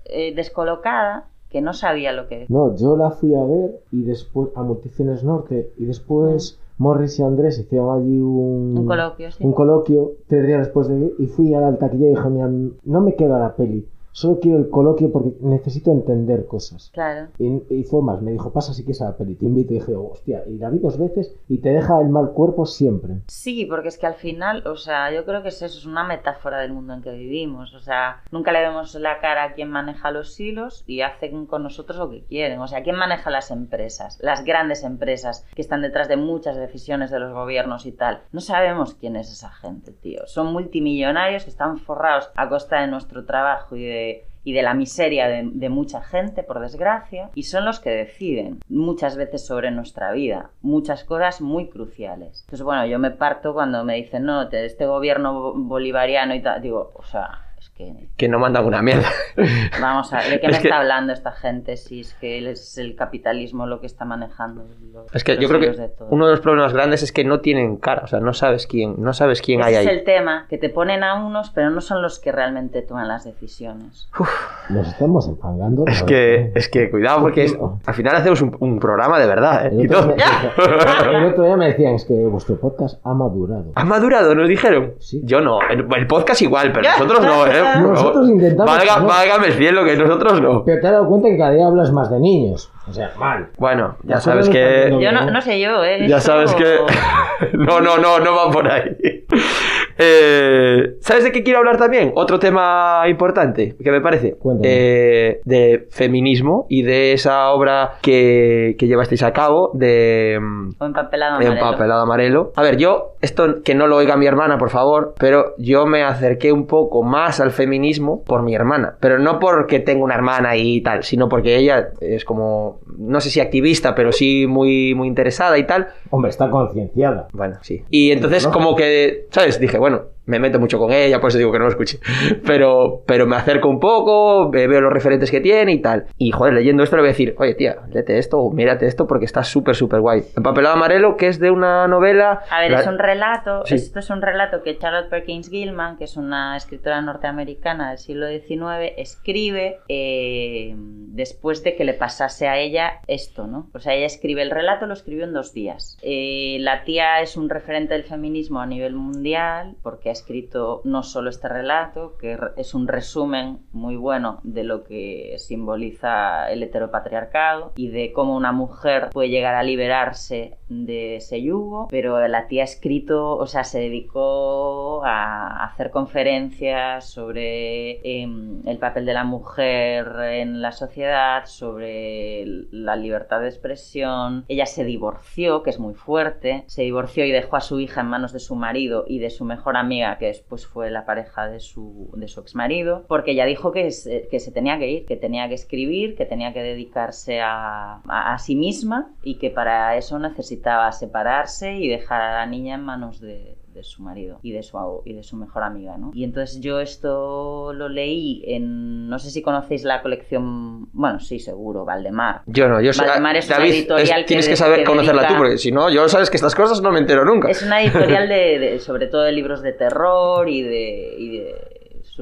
eh, descolocada que no sabía lo que No, yo la fui a ver y después a Multiciones Norte y después Morris y Andrés hicieron allí un, un coloquio, sí. un coloquio tres días después de y fui a la taquilla y dije, mira, no me queda la peli. Solo quiero el coloquio porque necesito entender cosas. Claro. Y, y fue más, me dijo, pasa si quieres a la peli, te invito. Y dije, hostia, y la vi dos veces y te deja el mal cuerpo siempre. Sí, porque es que al final, o sea, yo creo que es eso, es una metáfora del mundo en que vivimos. O sea, nunca le vemos la cara a quien maneja los hilos y hacen con nosotros lo que quieren. O sea, ¿quién maneja las empresas? Las grandes empresas que están detrás de muchas decisiones de los gobiernos y tal. No sabemos quién es esa gente, tío. Son multimillonarios que están forrados a costa de nuestro trabajo y de y de la miseria de, mucha gente, por desgracia, y son los que deciden muchas veces sobre nuestra vida, muchas cosas muy cruciales. Entonces, bueno, yo me parto cuando me dicen, no, este gobierno bolivariano y tal, digo, o sea, que... Que no mandan una mierda. [laughs] Vamos a ver, ¿de qué me es está hablando esta gente si es que es el capitalismo lo que está manejando? Los, es que yo creo que uno de los problemas grandes es que no tienen cara, o sea, no sabes quién, no sabes quién Ese hay es ahí. el tema, que te ponen a unos, pero no son los que realmente toman las decisiones. Uf. Nos estamos enfangando. Es que, es que cuidado, porque es, al final hacemos un, un programa de verdad. ¿eh? El otro, día, [laughs] el otro, día, me decían, es que vuestro podcast ha madurado. ¿Ha madurado? ¿Nos dijeron? Sí. Yo no. El, el podcast igual, pero nosotros no, ¿eh? Nosotros intentamos. Valga, válgame el cielo, que nosotros no. Pero te has dado cuenta que cada día hablas más de niños. O sea, mal. Bueno, ya sabes que. Yo no, no sé yo, ¿eh? Ya sabes que. [laughs] no, no, no, no va por ahí. Eh, ¿Sabes de qué quiero hablar también? Otro tema importante que me parece. Eh, de feminismo y de esa obra que, que llevasteis a cabo de. mm, empapelado amarelo. empapelado amarelo. A ver, yo, esto que no lo oiga mi hermana, por favor, pero yo me acerqué un poco más al feminismo por mi hermana. Pero no porque tengo una hermana y tal, sino porque ella es como, no sé si activista, pero sí muy, muy interesada y tal. Hombre, está concienciada. Bueno, sí. Y entonces como que, ¿sabes? Dije, bueno, bueno, me meto mucho con ella, por eso digo que no lo escuche. Pero, pero me acerco un poco, eh, veo los referentes que tiene y tal. Y joder, leyendo esto le voy a decir, oye tía, léete esto o mírate esto porque está súper, súper guay. Empapelado amarelo, que es de una novela... A ver, la- es un relato, Sí. esto es un relato que Charlotte Perkins Gilman, que es una escritora norteamericana del siglo XIX, escribe eh, después de que le pasase a ella esto, ¿no? O sea, ella escribe el relato, lo escribió en dos días. Eh, la tía es un referente del feminismo a nivel mundial, porque ha escrito no solo este relato, que es un resumen muy bueno de lo que simboliza el heteropatriarcado y de cómo una mujer puede llegar a liberarse de ese yugo, pero la tía ha escrito, o sea, se dedicó a hacer conferencias sobre em, el papel de la mujer en la sociedad, sobre la libertad de expresión. Ella se divorció, que es muy fuerte, se divorció y dejó a su hija en manos de su marido y de su mejor amiga, que después fue la pareja de su, de su exmarido, porque ella dijo que se, que se tenía que ir, que tenía que escribir, que tenía que dedicarse a, a sí misma y que para eso necesitaba separarse y dejar a la niña en manos de, de su marido y de su, y de su mejor amiga, ¿no? Y entonces yo esto lo leí en, no sé si conocéis la colección, bueno, sí, seguro, Valdemar. Yo no, yo sé... Valdemar es una editorial es- tienes que saber que conocerla dedica- tú, porque si no, yo sabes que estas cosas no me entero nunca. Es una editorial de, de- sobre todo de libros de terror y de, y de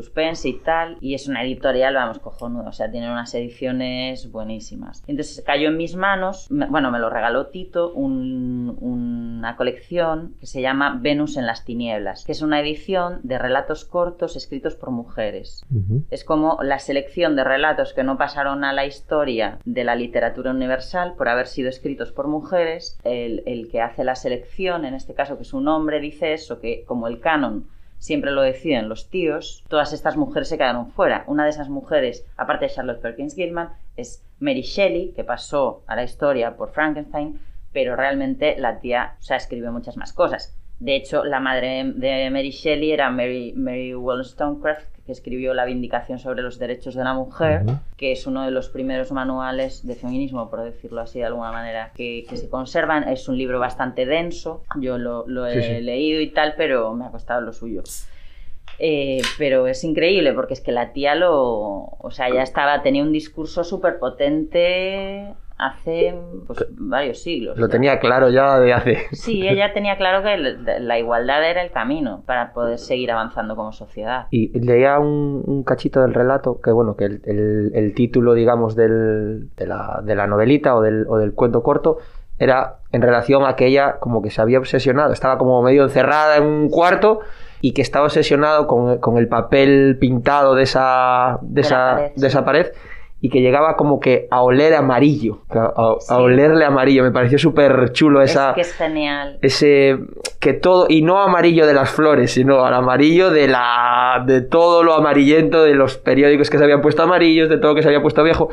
suspense y tal. Y es una editorial, vamos, cojonuda. O sea, tiene unas ediciones buenísimas. Entonces cayó en mis manos, me- bueno, me lo regaló Tito, un- una colección que se llama Venus en las tinieblas, que es una edición de relatos cortos escritos por mujeres. Ujú. Es como la selección de relatos que no pasaron a la historia de la literatura universal por haber sido escritos por mujeres. El, el que hace la selección, en este caso que es un hombre, dice eso, que como el canon siempre lo deciden los tíos, todas estas mujeres se quedaron fuera. Una de esas mujeres, aparte de Charlotte Perkins Gilman, es Mary Shelley, que pasó a la historia por Frankenstein, pero realmente la tía, o sea, escribe muchas más cosas. De hecho, la madre de Mary Shelley era Mary, Mary Wollstonecraft, que escribió La Vindicación sobre los Derechos de la Mujer, que es uno de los primeros manuales de feminismo, por decirlo así de alguna manera, que, que se conservan. Es un libro bastante denso, yo lo, lo he Sí, sí. leído y tal, pero me ha costado lo suyo. Eh, pero es increíble porque es que la tía lo. O sea, ya estaba, tenía un discurso súper potente hace pues, varios siglos. Lo ya. tenía claro ya de hace... Sí, ella tenía claro que la igualdad era el camino para poder seguir avanzando como sociedad. Y leía un, un cachito del relato, que bueno, que el, el- el título, digamos, del- de, la, de la novelita o del, o del cuento corto era en relación a que ella como que se había obsesionado, estaba como medio encerrada en un cuarto y que estaba obsesionado con, con el papel pintado de esa, de, esa, pared, de esa pared y que llegaba como que a oler amarillo, a, a- a Sí. olerle amarillo. Me pareció súper chulo esa, Es que es genial. ese que todo y no amarillo de las flores sino al amarillo de la de todo lo amarillento de los periódicos que se habían puesto amarillos de todo lo que se había puesto viejo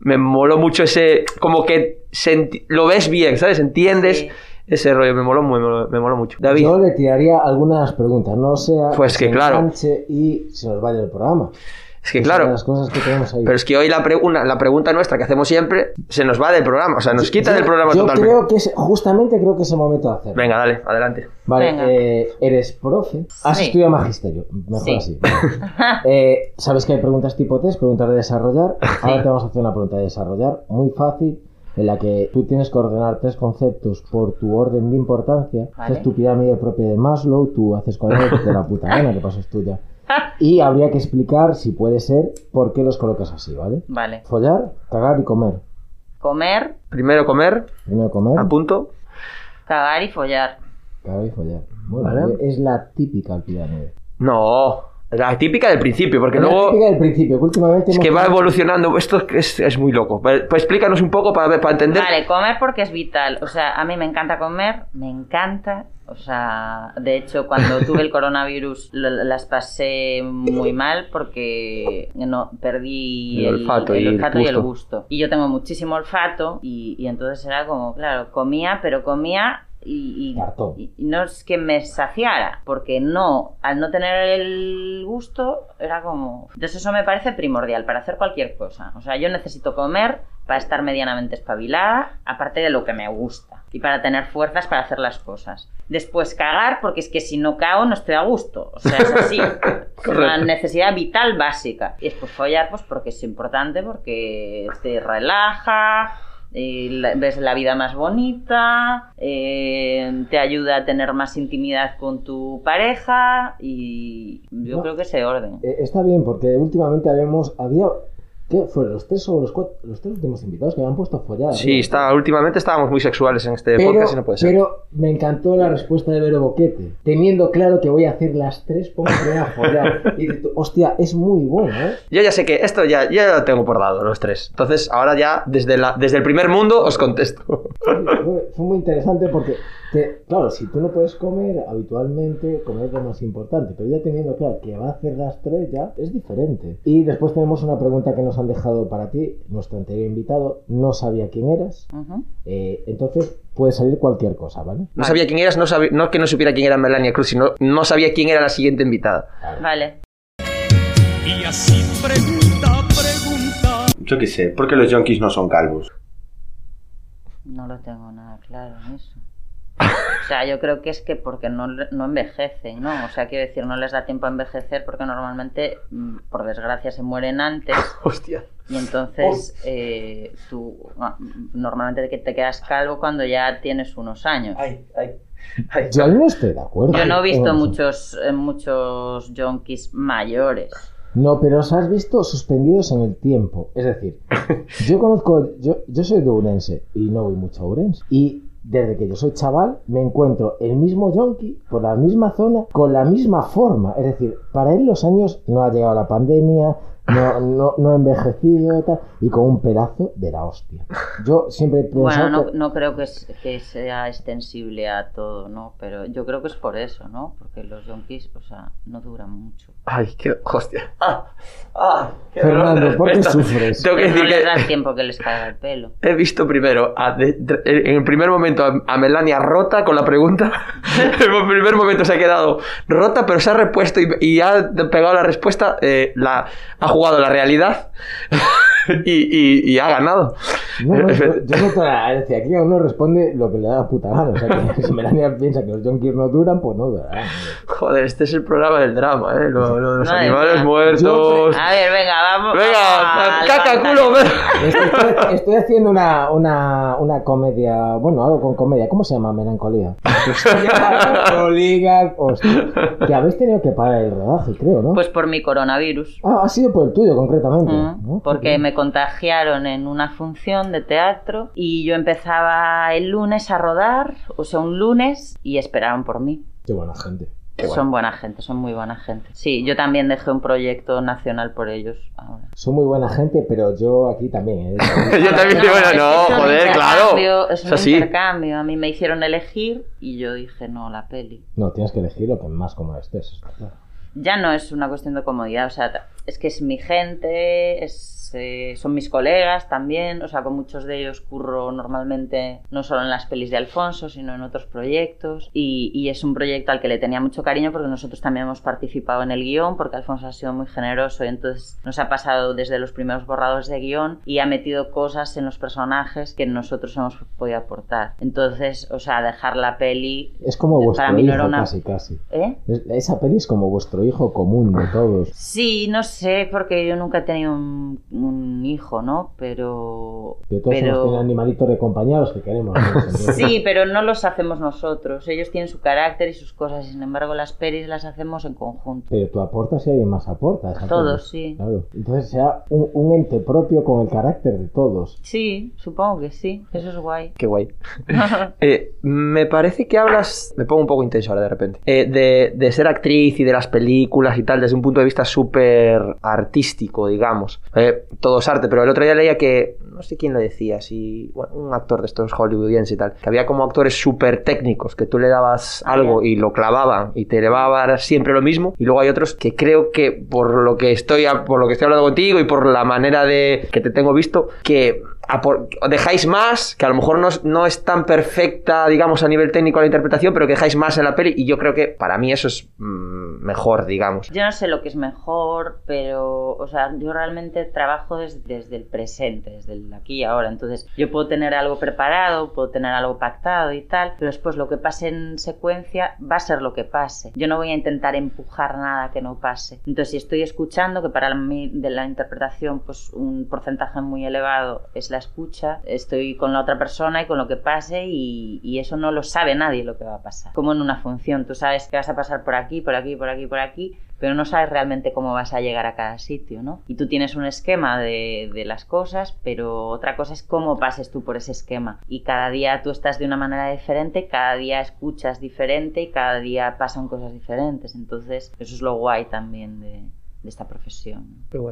me moló mucho ese como que lo ves bien sabes entiendes Sí. ese rollo me moló muy me moló, me moló mucho David Yo le tiraría algunas preguntas, no sea Pues que se claro. y se nos vaya el programa. Es que claro las cosas que tenemos ahí. pero es que hoy la, pre- una- la pregunta nuestra que hacemos siempre se nos va del programa o sea nos quita Yo- del programa yo totalmente creo que es, justamente creo que es el momento de hacerlo. venga dale adelante Vale, Venga. eh, eres profe, has Sí. estudiado magisterio, mejor Sí. así. [laughs] Eh, Sabes que hay preguntas tipo test, preguntas de desarrollar. Ahora te vamos a hacer una pregunta de desarrollar muy fácil, en la que tú tienes que ordenar tres conceptos por tu orden de importancia. Vale. Haces tu pirámide propia de Maslow, tú haces con él de la puta gana, que paso es tuya. [laughs] Y habría que explicar, si puede ser, por qué los colocas así, ¿vale? Vale. Follar, cagar y comer. Comer, primero comer Primero comer, a punto cagar y follar. cagar y follar. Bueno, Vale. es la típica pirámide. no la típica del principio porque la luego típica del principio, que últimamente Es que va evolucionando, esto es, es muy loco. Pues pues explícanos un poco para, ver- para entender. Vale, comer porque es vital. O sea, a mí me encanta comer, me encanta. O sea, de hecho, cuando [laughs] tuve el coronavirus lo- las pasé muy mal porque no perdí El olfato y el olfato y el gusto. gusto. Y yo tengo muchísimo olfato y, y entonces era como, claro, comía, pero comía y, y- y no es que me saciara, porque no, al no tener el gusto, era como... Entonces eso me parece primordial para hacer cualquier cosa. O sea, yo necesito comer para estar medianamente espabilada, aparte de lo que me gusta, y para tener fuerzas para hacer las cosas. Después cagar, porque es que si no cago no estoy a gusto. O sea, es así. [laughs] es una necesidad vital básica. Y después follar, pues porque es importante, porque te relaja, eh, la- ves la vida más bonita, eh, te ayuda a tener más intimidad con tu pareja y yo No. creo que ese orden. Eh, está bien, porque últimamente habíamos. Había. ¿Qué fueron? Los tres o los cuatro. Los tres últimos invitados que habían puesto a follar. Sí, ¿no? está, últimamente estábamos muy sexuales en este Pero, podcast y no puede ser. pero me encantó la respuesta de Vero Boquete. Teniendo claro que voy a hacer las tres, pongo a follar. Y hostia, es muy bueno, ¿eh? Yo ya sé que esto ya, ya lo tengo por dado, los tres. Entonces, ahora ya, desde, la, desde el primer mundo, os contesto. Fue, fue muy interesante porque, claro, si tú no puedes comer habitualmente, comer es lo más importante, pero ya teniendo claro que va a hacer las tres ya es diferente. Y después tenemos una pregunta que nos han dejado para ti, nuestro anterior invitado no sabía quién eras, eh, entonces puede salir cualquier cosa, ¿vale? No sabía quién eras, no, sabía, no que no supiera quién era Melania Cruz, sino no sabía quién era la siguiente invitada. Vale. Y así pregunta, pregunta. Yo qué sé, ¿por qué los yonkis no son calvos? No lo tengo nada claro en eso. O sea, yo creo que es que porque no, no envejecen, ¿no? O sea, quiero decir, no les da tiempo a envejecer porque normalmente, mm, por desgracia, se mueren antes [laughs] Hostia. y entonces eh, tú ah, normalmente te quedas calvo cuando ya tienes unos años. Ay, ay, ay. Yo no estoy de acuerdo. Yo no he visto Eh, muchos, eh, muchos yonkis mayores. No, pero os has visto suspendidos en el tiempo. Es decir, yo conozco, yo, yo soy de Urense y no voy mucho a Urense. Y desde que yo soy chaval me encuentro el mismo yonki por la misma zona con la misma forma. Es decir, para él los años no ha llegado la pandemia, no, no, no envejecido tal, y con un pedazo de la hostia. Yo siempre he pensado Bueno, no, que- no creo que, es- que sea extensible a todo, ¿no? Pero yo creo que es por eso, ¿no? Porque los yonkis, o sea, no duran mucho. Ay, qué hostia. Ah, ah, qué Fernando, ¿por qué sufres? Tengo que Pero no decir les da que el tiempo que les caiga el pelo. he visto primero, a- de- de- en el primer momento, a, a Melania rota con la pregunta. [laughs] en el primer momento se ha quedado rota, pero se ha repuesto y, y ha pegado la respuesta. eh, la, ha jugado la realidad [laughs] y, y- y ha ganado. No, no, yo, yo noto la [laughs] herencia. Aquí uno responde lo que le da la puta gana. O sea, que [laughs] si Melania piensa que los yonkis no duran, pues no durarán. Joder, este es el programa del drama, ¿eh? Lo, lo de los Madre animales muertos. A ver, venga, vamos. Venga, caca, culo, estoy- estoy haciendo una, una, una comedia, bueno, algo con comedia. ¿Cómo se llama? Melancolía. Melancolía, hostia. Que habéis tenido que parar el rodaje, creo, ¿no? Pues por mi coronavirus. Ah, ha sido por el tuyo, concretamente. ¿no? Porque me contagiaron en una función de teatro y yo empezaba el lunes a rodar, o sea, un lunes, y esperaron por mí. Qué buena gente. Guay. Son buena gente, son muy buena gente. Sí, yo también dejé un proyecto nacional por ellos ahora. Son muy buena gente, pero yo aquí también. ¿eh? [laughs] Yo también es que no, un joder, claro. Es un así. intercambio. A mí me hicieron elegir y yo dije, no, la peli. No, tienes que elegir lo que más cómodo estés. está claro. Ya no es una cuestión de comodidad, o sea, es que es mi gente, es, eh, son mis colegas también, o sea, con muchos de ellos curro normalmente no solo en las pelis de Alfonso, sino en otros proyectos. Y, y es un proyecto al que le tenía mucho cariño porque nosotros también hemos participado en el guion, porque Alfonso ha sido muy generoso y entonces nos ha pasado desde los primeros borradores de guion y ha metido cosas en los personajes que nosotros hemos podido aportar. Entonces, o sea, dejar la peli... Es como Para vuestro mí no hijo, era una- casi, casi. ¿Eh? Es- esa peli es como vuestro hijo común de todos. Sí, no sé, porque yo nunca he tenido un, un hijo, ¿no? Pero... De todos hemos tenido animalitos de compañía los que queremos. ¿no? [laughs] Sí, pero no los hacemos nosotros. Ellos tienen su carácter y sus cosas. y Sin embargo, las pelis las hacemos en conjunto. Pero tú aportas y alguien más aporta. Todos, sí. Claro. Entonces sea un, un ente propio con el carácter de todos. Sí, supongo que sí. Eso es guay. Qué guay. [laughs] [laughs] Eh, me parece que hablas, me pongo un poco intenso ahora de repente, eh, de, de ser actriz y de las películas y tal desde un punto de vista súper artístico, digamos. Eh, todo es arte, pero el otro día leía que, no sé quién lo decía, si, bueno, un actor de estos hollywoodienses y tal, que había como actores súper técnicos, que tú le dabas algo y lo clavaban y te le va a dar siempre lo mismo, y luego hay otros que creo que por lo que estoy, por lo que estoy hablando contigo y por la manera de que te tengo visto, que dejáis más, que a lo mejor no es, no es tan perfecta, digamos, a nivel técnico la interpretación, pero que dejáis más en la peli y yo creo que para mí eso es mm, mejor, digamos. Yo no sé lo que es mejor, pero, o sea, yo realmente trabajo des- desde el presente, desde el aquí y ahora. Entonces, yo puedo tener algo preparado, puedo tener algo pactado y tal, pero después lo que pase en secuencia va a ser lo que pase. Yo no voy a intentar empujar nada que no pase. Entonces, si estoy escuchando, que para mí de la interpretación, pues un porcentaje muy elevado es la escucha, estoy con la otra persona y con lo que pase y, y eso no lo sabe nadie lo que va a pasar. Como en una función, tú sabes que vas a pasar por aquí, por aquí, por aquí, por aquí, pero no sabes realmente cómo vas a llegar a cada sitio, ¿no? Y tú tienes un esquema de, de las cosas, pero otra cosa es cómo pases tú por ese esquema. Y cada día tú estás de una manera diferente, cada día escuchas diferente y cada día pasan cosas diferentes. Entonces, eso es lo guay también de, de esta profesión.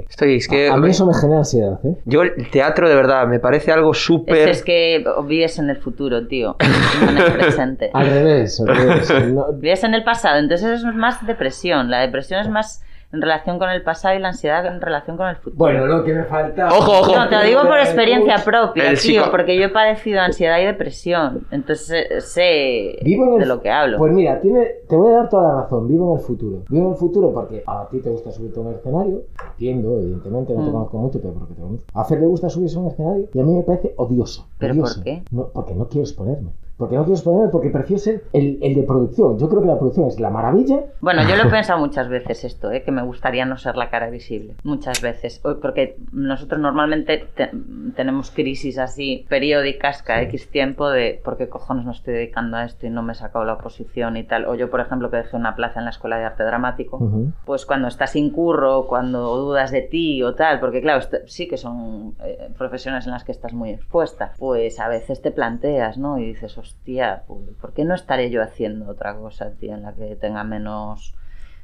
Estoy, es que A mí eso me genera ansiedad, ¿eh? yo el teatro de verdad me parece algo súper... Es, es que vives en el futuro, tío, no [laughs] en el presente. Al revés, al revés. [laughs] No- Vives en el pasado, entonces eso es más depresión. La depresión es más en relación con el pasado y la ansiedad en relación con el futuro. Bueno, lo que me falta. Ojo, ojo. No, te lo digo por [laughs] experiencia propia, El tío, psico- porque yo he padecido ansiedad y depresión. Entonces eh, sé Vivo en el- de lo que hablo. Pues mira, tiene, te voy a dar toda la razón. Vivo en el futuro. Vivo en el futuro porque a ti te gusta subirte a un escenario. Entiendo, evidentemente, no te Mm. conozco mucho, pero porque te conozco. A Fer le gusta subirse a un escenario y a mí me parece odioso. ¿Pero odioso. por qué? No, porque no quiero exponerme. Porque no quiero exponerme porque prefiero ser el, el de producción. Yo creo que la producción es la maravilla. Bueno, yo lo he [laughs] pensado muchas veces esto, ¿eh? que me gustaría no ser la cara visible. Muchas veces. Porque nosotros normalmente te- tenemos crisis así periódicas cada X tiempo de por qué cojones no estoy dedicando a esto y no me he sacado la oposición y tal. O yo, por ejemplo, que dejé una plaza en la Escuela de Arte Dramático. Pues cuando estás sin curro, cuando dudas de ti o tal, porque claro, sí que son eh, profesiones en las que estás muy expuesta, pues a veces te planteas, ¿no? Y dices, hostia, pues, ¿por qué no estaré yo haciendo otra cosa, tío, en la que tenga menos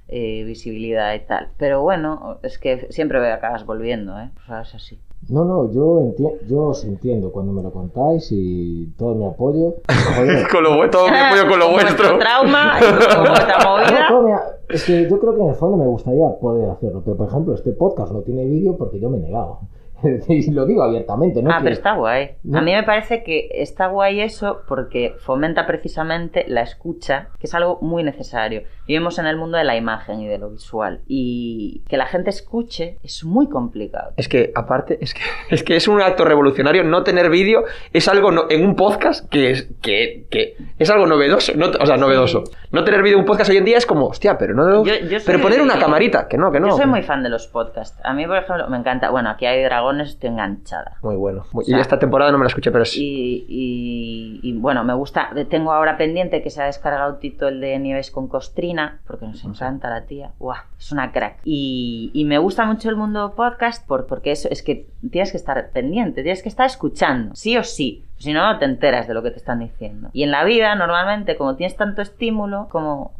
eh, visibilidad y tal? Pero bueno, es que siempre acabas volviendo, ¿eh? O sea, es así. No, no, yo, enti- yo os entiendo cuando me lo contáis y todo mi apoyo. Joder, [laughs] Con lo, todo mi apoyo con lo vuestro. trauma y con [laughs] vuestra movida. es que yo creo que en el fondo me gustaría poder hacerlo, pero por ejemplo este podcast no tiene vídeo porque yo me he negado. [laughs] y lo digo abiertamente, ¿no? ah, Que- pero está guay. No. A mí me parece que está guay eso porque fomenta precisamente la escucha, que es algo muy necesario. Vivimos en el mundo de la imagen y de lo visual. Y que la gente escuche es muy complicado. Es que, aparte, es que, [laughs] es que es un acto revolucionario. No tener vídeo es algo no- en un podcast que es, que, que es algo novedoso. No, o sea, novedoso. No tener vídeo en un podcast hoy en día es como, hostia, pero no. Yo- yo soy pero poner una camarita, que no, que no. Yo soy muy fan de los podcasts. A mí, por ejemplo, me encanta. Bueno, aquí hay dragones, estoy enganchada. Muy bueno. Muy- O sea, y esta temporada no me la escuché, pero es. Y, y- y, bueno, me gusta. Tengo ahora pendiente que se ha descargado Tito el de Nieves con Costrina, porque nos encanta la tía. ¡Guau! Es una crack. Y, y me gusta mucho el mundo podcast por, porque eso es que tienes que estar pendiente, tienes que estar escuchando, sí o sí. Si no, no te enteras de lo que te están diciendo. Y en la vida, normalmente, como tienes tanto estímulo, como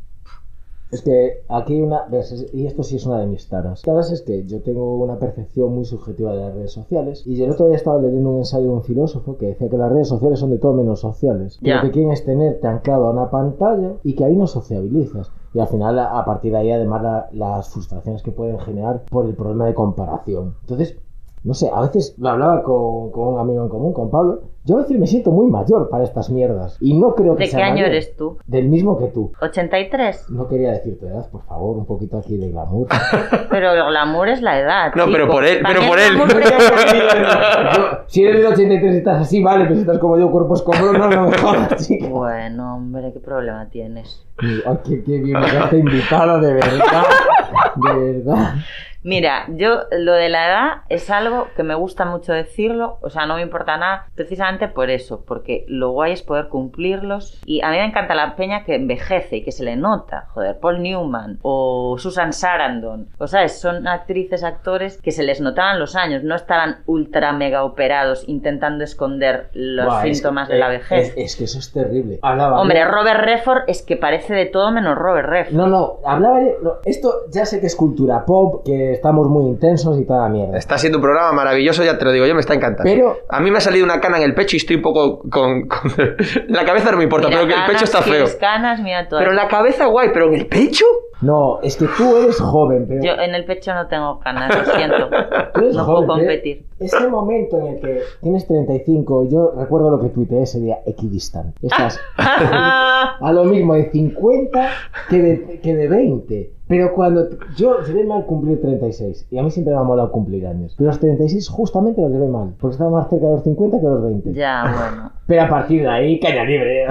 Es que aquí una. y esto sí es una de mis taras. Taras es que yo tengo una percepción muy subjetiva de las redes sociales. Y yo el otro día estaba leyendo un ensayo de un filósofo que decía que las redes sociales son de todo menos sociales. Que Ya. lo que quieren es tenerte anclado a una pantalla y que ahí no sociabilizas. Y al final, a a partir de ahí, además, la- las frustraciones que pueden generar por el problema de comparación. Entonces, no sé, a veces lo hablaba con, con un amigo en común, con Pablo. Yo a veces me siento muy mayor para estas mierdas. Y no creo que ¿De sea qué año mayor. eres tú? Del mismo que tú. ¿83? No quería decir tu edad, por favor, un poquito aquí de glamour. [laughs] Pero el glamour es la edad. No, pero chico. por él- pero por él. [laughs] Yo, si eres del 83 y estás así, vale, pero si estás como yo, cuerpos como no, no me jodas, chica. Bueno, hombre, ¿qué problema tienes? Ay, qué, qué bien me has invitado, de verdad. De verdad. Mira, yo lo de la edad es algo que me gusta mucho decirlo, o sea, no me importa nada, precisamente por eso, porque lo guay es poder cumplirlos. Y a mí me encanta la peña que envejece y que se le nota, joder, Paul Newman o Susan Sarandon, o sabes, son actrices, actores que se les notaban los años, no estaban ultra mega operados intentando esconder los Buah, es que- síntomas de la eh, vejez. Es, es que eso es terrible. Hablaba Hombre, yo- Robert Redford es que parece de todo menos Robert Redford. No, no, hablaba yo- no, Esto ya sé que es cultura pop, que estamos muy intensos y toda mierda. Está siendo un programa maravilloso, ya te lo digo yo, me está encantando. Pero- A mí me ha salido una cana en el pecho y estoy un poco con... con- [laughs] La cabeza no me importa, Mira, pero que el pecho está feo. canas, mira. Pero la cabeza guay, pero en el pecho... No, es que tú eres joven, pero. Yo en el pecho no tengo canas, lo siento. [laughs] Tú eres No joven, puedo competir. Ese momento en el que tienes 35, yo recuerdo lo que tuiteé ese día, equidistante. Estás [laughs] a lo mismo de 50 que de, que de 20. Pero cuando yo se ve mal cumplir 36, y a mí siempre me ha molado cumplir años, pero los 36 justamente los llevé mal, porque estaba más cerca de los 50 que de los 20. ya, bueno. [laughs] Pero a partir de ahí, caña libre.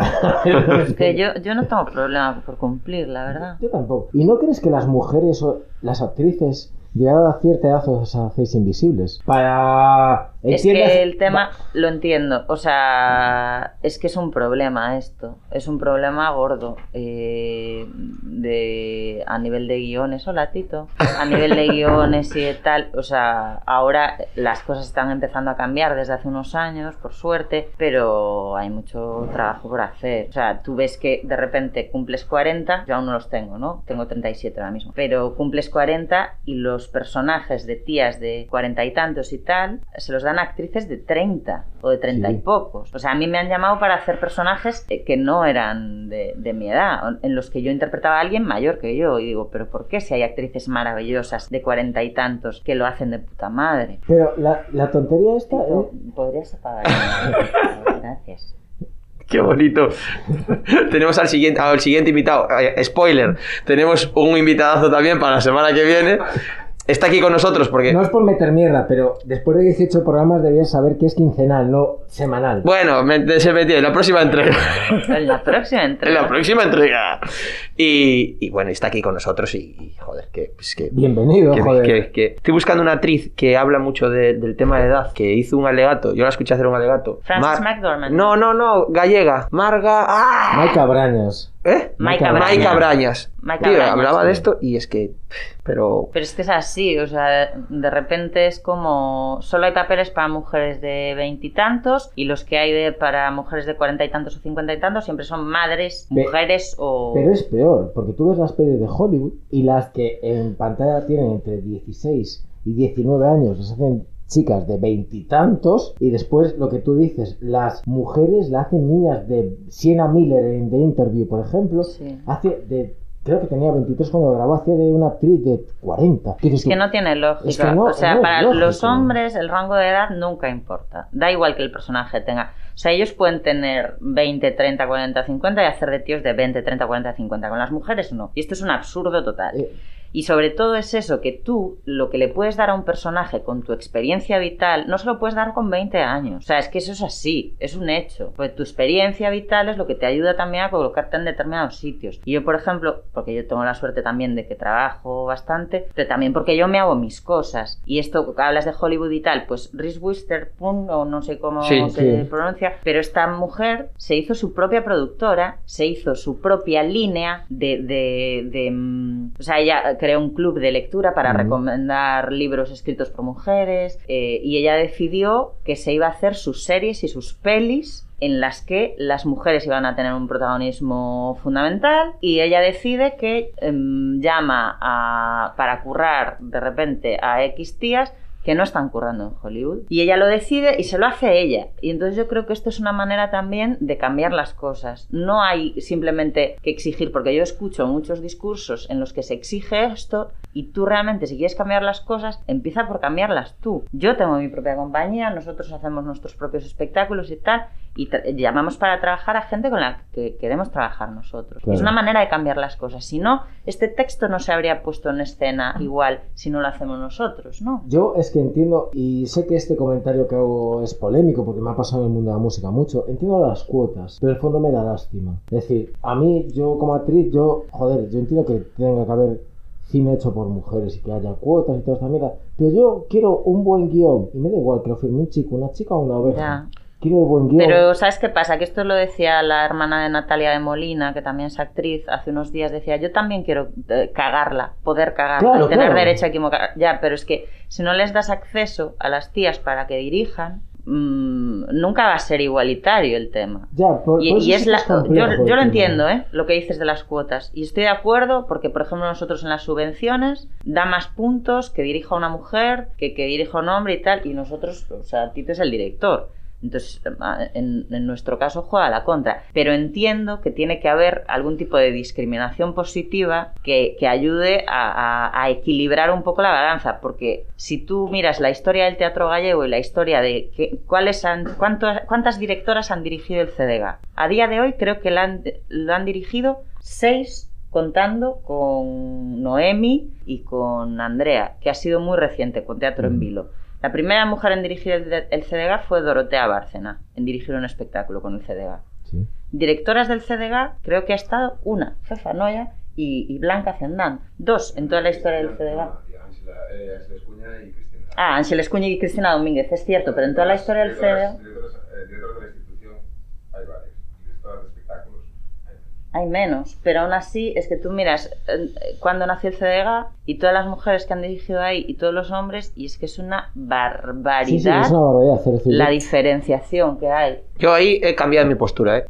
Es que yo, yo no tengo problema por cumplir, la verdad. Yo tampoco. ¿Y no crees que las mujeres o las actrices, llegada a cierta edad, os hacéis invisibles? Para... Es que el tema lo entiendo. O sea, es que es un problema esto. Es un problema gordo. eh, de, a nivel de guiones. Hola, Tito. A nivel de guiones y de tal. O sea, ahora las cosas están empezando a cambiar desde hace unos años, por suerte. Pero hay mucho trabajo por hacer. O sea, tú ves que de repente cumples 40. Yo aún no los tengo, ¿no? Tengo 37 ahora mismo. Pero cumples 40 y los personajes de tías de 40 y tantos y tal se los dan a actrices de 30 o de 30 y pocos. O sea, a mí me han llamado para hacer personajes eh, que no eran de, de mi edad, en los que yo interpretaba a alguien mayor que yo. Y digo, ¿pero por qué si hay actrices maravillosas de 40 y tantos que lo hacen de puta madre? Pero la, la tontería esta es... ¿Podrías apagar? Gracias. Qué bonito. tenemos al siguiente, al siguiente invitado. Eh, spoiler. Tenemos un invitadazo también para la semana que viene. Está aquí con nosotros porque... No es por meter mierda, pero después de 18 programas debías saber que es quincenal, no semanal. Bueno, me, se metió en la próxima entrega. [laughs] En la próxima [laughs] en entrega. la próxima entrega. Y, y bueno, está aquí con nosotros y, y, joder, que... pues que Bienvenido, que- joder. que- que- Estoy buscando una actriz que habla mucho de- del tema de edad, que hizo un alegato. Yo la escuché hacer un alegato. Frances McDormand. No, no, no, gallega. Marga. ¡Ah! Maika Brañas. ¿Eh? Maika Brañas. Maika Brañas. Tío, hablaba sí. de esto y es que. Pero. Pero es que es así, o sea, de repente es como solo hay papeles para mujeres de veintitantos y, los que hay de, para mujeres de cuarenta y tantos o cincuenta y tantos siempre son madres, Pe- mujeres o... Pero es peor, porque tú ves las pelis de Hollywood y las que en pantalla tienen entre 16 y 19 años, las hacen chicas de veintitantos y, después lo que tú dices, las mujeres la hacen niñas de Sienna Miller en The Interview, por ejemplo, Sí. hace de... Creo que tenía 23 cuando lo grabó, hacía de una actriz de 40. ¿Qué dices Es que no tiene lógica. Es que no- o sea, no para lógico. los hombres el rango de edad nunca importa. Da igual que el personaje tenga. O sea, ellos pueden tener 20, 30, 40, 50 y hacer de tíos de 20, 30, 40, 50. Con las mujeres no. Y esto es un absurdo total. Eh, Y sobre todo es eso, que tú lo que le puedes dar a un personaje con tu experiencia vital, no se lo puedes dar con 20 años. O sea, es que eso es así, es un hecho. Pues tu experiencia vital es lo que te ayuda también a colocarte en determinados sitios. Y yo, por ejemplo, porque yo tengo la suerte también de que trabajo bastante, pero también porque yo me hago mis cosas. Y esto, que hablas de Hollywood y tal, pues Reese Witherspoon, o no sé cómo Sí, se sí. pronuncia, pero esta mujer se hizo su propia productora, se hizo su propia línea de... de, de, mm, o sea, ella creó un club de lectura para recomendar libros escritos por mujeres eh, y ella decidió que se iba a hacer sus series y sus pelis en las que las mujeres iban a tener un protagonismo fundamental y ella decide que em, llama a, para currar de repente a X tías que no están currando en Hollywood. Y ella lo decide y se lo hace ella. Y entonces yo creo que esto es una manera también de cambiar las cosas. No hay simplemente que exigir, porque yo escucho muchos discursos en los que se exige esto y tú realmente si quieres cambiar las cosas, empieza por cambiarlas tú. Yo tengo mi propia compañía, nosotros hacemos nuestros propios espectáculos y tal, y llamamos para trabajar a gente con la que queremos trabajar nosotros. Claro. Es una manera de cambiar las cosas. Si no, este texto no se habría puesto en escena igual si no lo hacemos nosotros, ¿no? Yo es que entiendo, y sé que este comentario que hago es polémico porque me ha pasado en el mundo de la música mucho, entiendo las cuotas, pero el fondo me da lástima. Es decir, a mí, yo como actriz, yo, joder, yo entiendo que tenga que haber cine hecho por mujeres y que haya cuotas y toda esta mierda, pero yo quiero un buen guion, y me da igual que lo firme un chico, una chica o una oveja. Ya. Quiero el buen guion. Pero ¿sabes qué pasa? Que esto lo decía la hermana de Natalia de Molina, que también es actriz, hace unos días decía, yo también quiero eh, cagarla, poder cagarla, Claro, tener claro. derecho a equivocar. Ya, pero es que si no les das acceso a las tías para que dirijan, mm, nunca va a ser igualitario el tema. Ya, por, Y, por es la, complejo yo, yo lo entiendo, ¿eh? Lo que dices de las cuotas. Y estoy de acuerdo porque, por ejemplo, nosotros en las subvenciones da más puntos que dirija una mujer, que que dirija un hombre y tal. Y nosotros, o sea, Tito es el director. Entonces, en, en nuestro caso juega a la contra. Pero entiendo que tiene que haber algún tipo de discriminación positiva que, que ayude a, a- a equilibrar un poco la balanza. Porque si tú miras la historia del teatro gallego y la historia de que, cuáles han, cuántas directoras han dirigido el CDG, a día de hoy creo que han- lo han dirigido seis contando con Noemi y con Andrea, que ha sido muy reciente con Teatro en Mm. Vilo. La primera mujer en dirigir el, el CDG fue Dorotea Bárcena, en dirigir un espectáculo con el CDG. Sí. Directoras del CDG, creo que ha estado una, Fefa Noya y, y Blanca Zendán. Dos en toda la historia del CDG. Escuña y Cristina. Ah, Ángel Escuña y Cristina Domínguez, es cierto, pero en toda la historia del CDG Directoras, eh, directoras de la institución hay varias. Y directoras de espectáculos hay menos. pero aún así es que tú miras eh, cuando nació el CDG y todas las mujeres que han dirigido ahí y todos los hombres, y es que es una Sí, sí, barbaridad es una barbaridad. la yo- diferenciación que hay. Yo ahí he cambiado mi postura, ¿eh?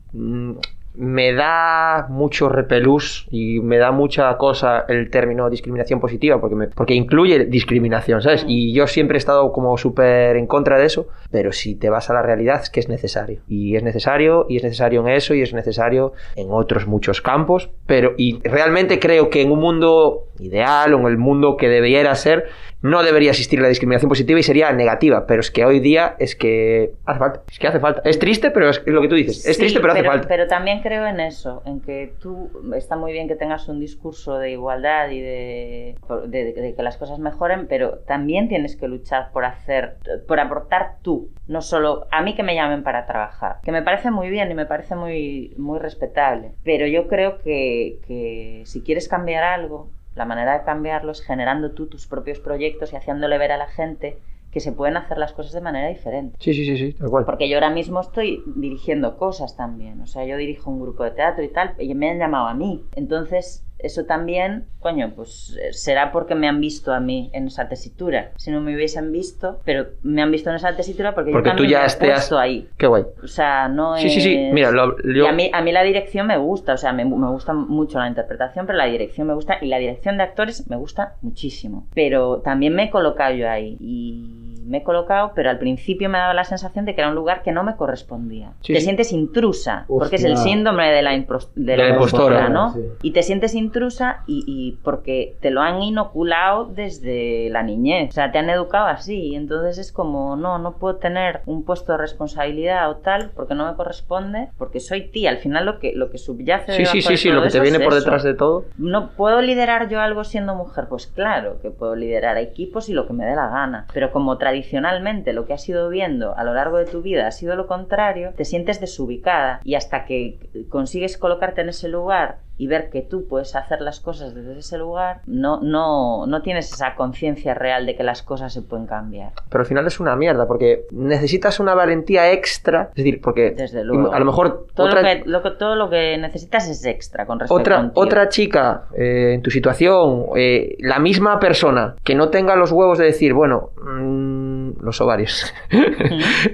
Me da mucho repelús y me da mucha cosa el término discriminación positiva porque, me- porque incluye discriminación, ¿sabes? Mm. Y yo siempre he estado como súper en contra de eso, pero si te vas a la realidad es que es necesario. Y es necesario, y es necesario en eso, y es necesario en otros muchos campos, pero y realmente creo que en un mundo ideal o en el mundo que debiera ser, no debería existir la discriminación positiva y sería negativa, pero es que hoy día es que hace falta, es que hace falta. Es triste, pero es lo que tú dices, es Sí, triste, pero hace falta. Pero también creo en eso, en que tú está muy bien que tengas un discurso de igualdad y de, de- de que las cosas mejoren, pero también tienes que luchar por hacer, por aportar tú, no solo a mí que me llamen para trabajar, que me parece muy bien y me parece muy, muy respetable, pero yo creo que, que si quieres cambiar algo, la manera de cambiarlo es generando tú tus propios proyectos y haciéndole ver a la gente que se pueden hacer las cosas de manera diferente. Sí, sí, sí, sí, tal cual. Porque yo ahora mismo estoy dirigiendo cosas también. O sea, yo dirijo un grupo de teatro y tal, y me han llamado a mí. Entonces, eso también, coño, pues eh, será porque me han visto a mí en esa tesitura. Si no me hubiesen visto, pero me han visto en esa tesitura porque, Porque yo tú también ya me he estés- puesto ahí. Qué guay. O sea, no Sí, sí, sí. es- Mira, lo- yo- Y a mí, a mí la dirección me gusta, o sea, me, me gusta mucho la interpretación, pero la dirección me gusta y la dirección de actores me gusta muchísimo. Pero también me he colocado yo ahí y me he colocado, pero al principio me daba la sensación de que era un lugar que no me correspondía. Sí, te sientes intrusa, porque es el Hostia. síndrome de la, de De la impostora, ¿no? sí. Y te sientes intrusa y, y porque te lo han inoculado desde la niñez. O sea, te han educado así. Y entonces es como, no, no puedo tener un puesto de responsabilidad o tal porque no me corresponde, porque soy tía. Al final lo que, lo que subyace Sí, sí, sí, sí, lo que te viene es por eso. detrás de todo. ¿No puedo liderar yo algo siendo mujer? Pues claro que puedo liderar equipos y lo que me dé la gana. Pero como tradicionalmente lo que has ido viendo a lo largo de tu vida ha sido lo contrario, te sientes desubicada y hasta que consigues colocarte en ese lugar y ver que tú puedes hacer las cosas desde ese lugar, no, no, no tienes esa conciencia real de que las cosas se pueden cambiar. Pero al final es una mierda, porque necesitas una valentía extra. Es decir, porque Desde luego. a lo mejor Todo, otra, lo, que, lo que- todo lo que necesitas es extra con respecto a otra, un tío. otra chica eh, en tu situación, eh, la misma persona, que no tenga los huevos de decir, bueno, mm, los ovarios. [laughs]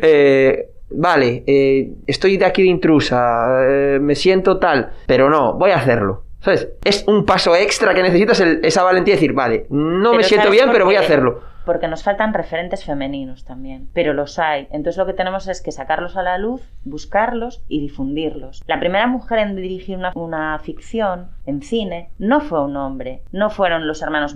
Eh, vale, eh, estoy de aquí de intrusa, eh, me siento tal, pero no, voy a hacerlo. ¿Sabes? Es un paso extra que necesitas el- esa valentía de decir, vale, no me siento ¿sabes bien, pero voy a hacerlo. Porque nos faltan referentes femeninos también, pero los hay. Entonces lo que tenemos es que sacarlos a la luz, buscarlos y difundirlos. La primera mujer en dirigir una, una ficción en cine no fue un hombre, no fueron los hermanos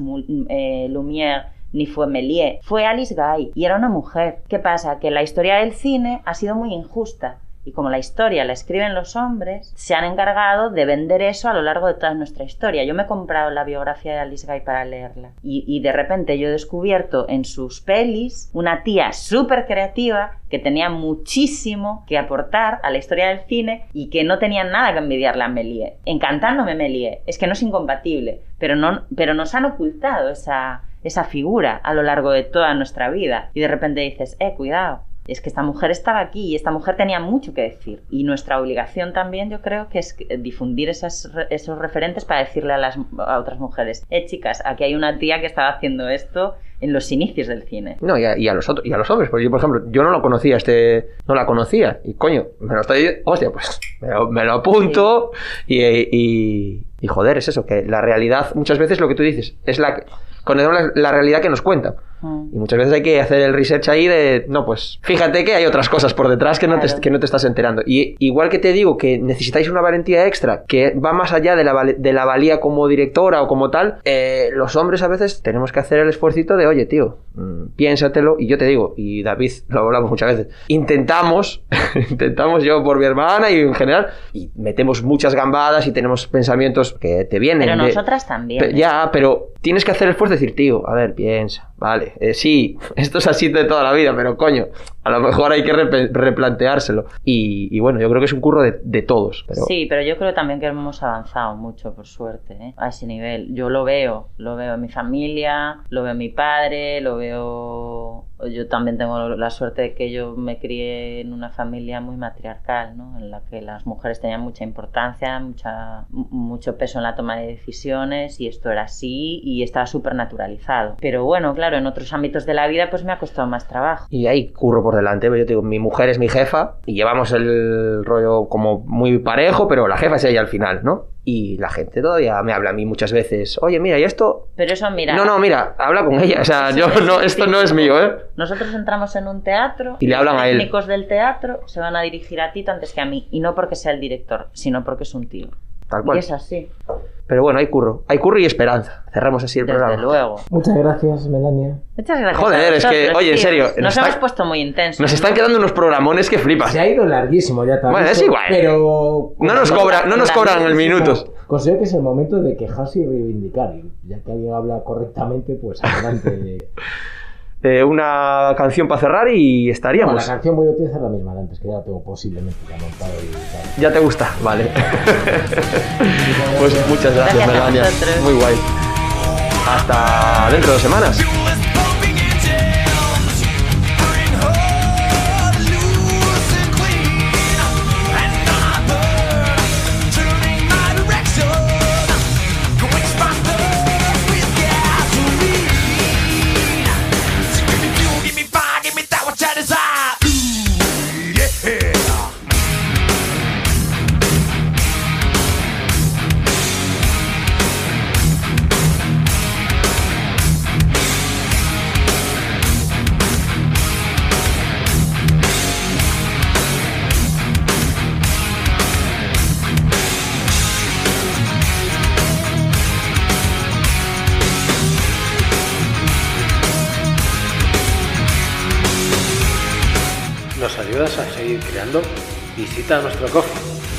eh, Lumière ni fue Méliès, fue Alice Guy y era una mujer. ¿Qué pasa? Que la historia del cine ha sido muy injusta. Y como la historia la escriben los hombres, se han encargado de vender eso a lo largo de toda nuestra historia. Yo me he comprado la biografía de Alice Guy para leerla. Y, y de repente yo he descubierto en sus pelis una tía súper creativa que tenía muchísimo que aportar a la historia del cine y que no tenía nada que envidiarle a Méliès. Encantándome Méliès. Es que no es incompatible, pero, no, pero nos han ocultado esa, esa figura a lo largo de toda nuestra vida. Y de repente dices, eh, cuidado. Es que esta mujer estaba aquí y esta mujer tenía mucho que decir. Y nuestra obligación también, yo creo, que es que- difundir esas esos referentes para decirle a, las, a otras mujeres, eh, chicas, aquí hay una tía que estaba haciendo esto en los inicios del cine. No, y a, y a los otros, y a los hombres, porque yo, por ejemplo, yo no lo conocía, este, no la conocía, y coño, me lo estoy, hostia, pues, me lo, me lo apunto, y, y, y joder, es eso, que la realidad, muchas veces lo que tú dices, es la, conocemos la, la realidad que nos cuenta. Mm. Y muchas veces hay que hacer el research ahí de, no, pues fíjate que hay otras cosas por detrás que no, te, que no te estás enterando. Y igual que te digo que necesitáis una valentía extra, que va más allá de la, de la valía como directora o como tal, eh, los hombres a veces tenemos que hacer el esfuerzo de, oye, tío, mm, piénsatelo. Y yo te digo, y David, [laughs] lo hablamos muchas veces, intentamos, [laughs] intentamos yo por mi hermana y en general, y metemos muchas gambadas y tenemos pensamientos que te vienen. Pero de- nosotras también. ¿eh? ya, pero tienes que hacer el esfuerzo de decir, tío, a ver, piensa, vale, eh, sí, [laughs] esto es así de toda la vida, pero coño, a lo mejor hay que repe- replanteárselo. Y, y bueno, yo creo que es un curro de, de todos. Pero... Sí, pero yo creo también que hemos avanzado mucho, por suerte, ¿eh? a ese nivel. Yo lo veo, lo veo en mi familia, lo veo en mi padre, lo veo... Yo también tengo la suerte de que yo me crié en una familia muy matriarcal, ¿no? En la que las mujeres tenían mucha importancia, mucha, mucho peso en la toma de decisiones y esto era así y estaba súper naturalizado. Pero bueno, claro, en otros ámbitos de la vida pues me ha costado más trabajo. Y hay curro por delante, yo te digo, mi mujer es mi jefa y llevamos el rollo como muy parejo, pero la jefa es ella al final, ¿no? Y la gente todavía me habla a mí muchas veces, oye, mira, ¿y esto? Pero eso, mira... No, no, mira, habla con ella, o sea, yo no, esto no es mío, ¿eh? Nosotros entramos en un teatro Y le hablan los a él. técnicos del teatro se van a dirigir a ti antes que a mí. Y no porque sea el director, sino porque es un tío. Tal Y cual. es así, Pero bueno, hay curro, hay curro y esperanza. Cerramos así el desde programa. luego. Muchas gracias, Melania. Muchas gracias. Joder, a es que, oye, en serio, Nos, nos hemos puesto muy intensos. Nos están quedando unos programones que flipas. Se ha ido larguísimo ya también. Bueno, es igual. Pero. No nos cobra, no nos cobran el minutos. Considero que es el momento de quejarse y reivindicar. Y Ya que alguien habla correctamente, pues adelante. [laughs] Eh, una canción para cerrar y estaríamos. la canción voy a utilizar la misma de antes, que ya la tengo posiblemente ya montada y tal. Ya te gusta, vale. [laughs] pues muchas gracias, Gracias Melania. Muy guay. Hasta dentro de dos semanas. Visita nuestro coffee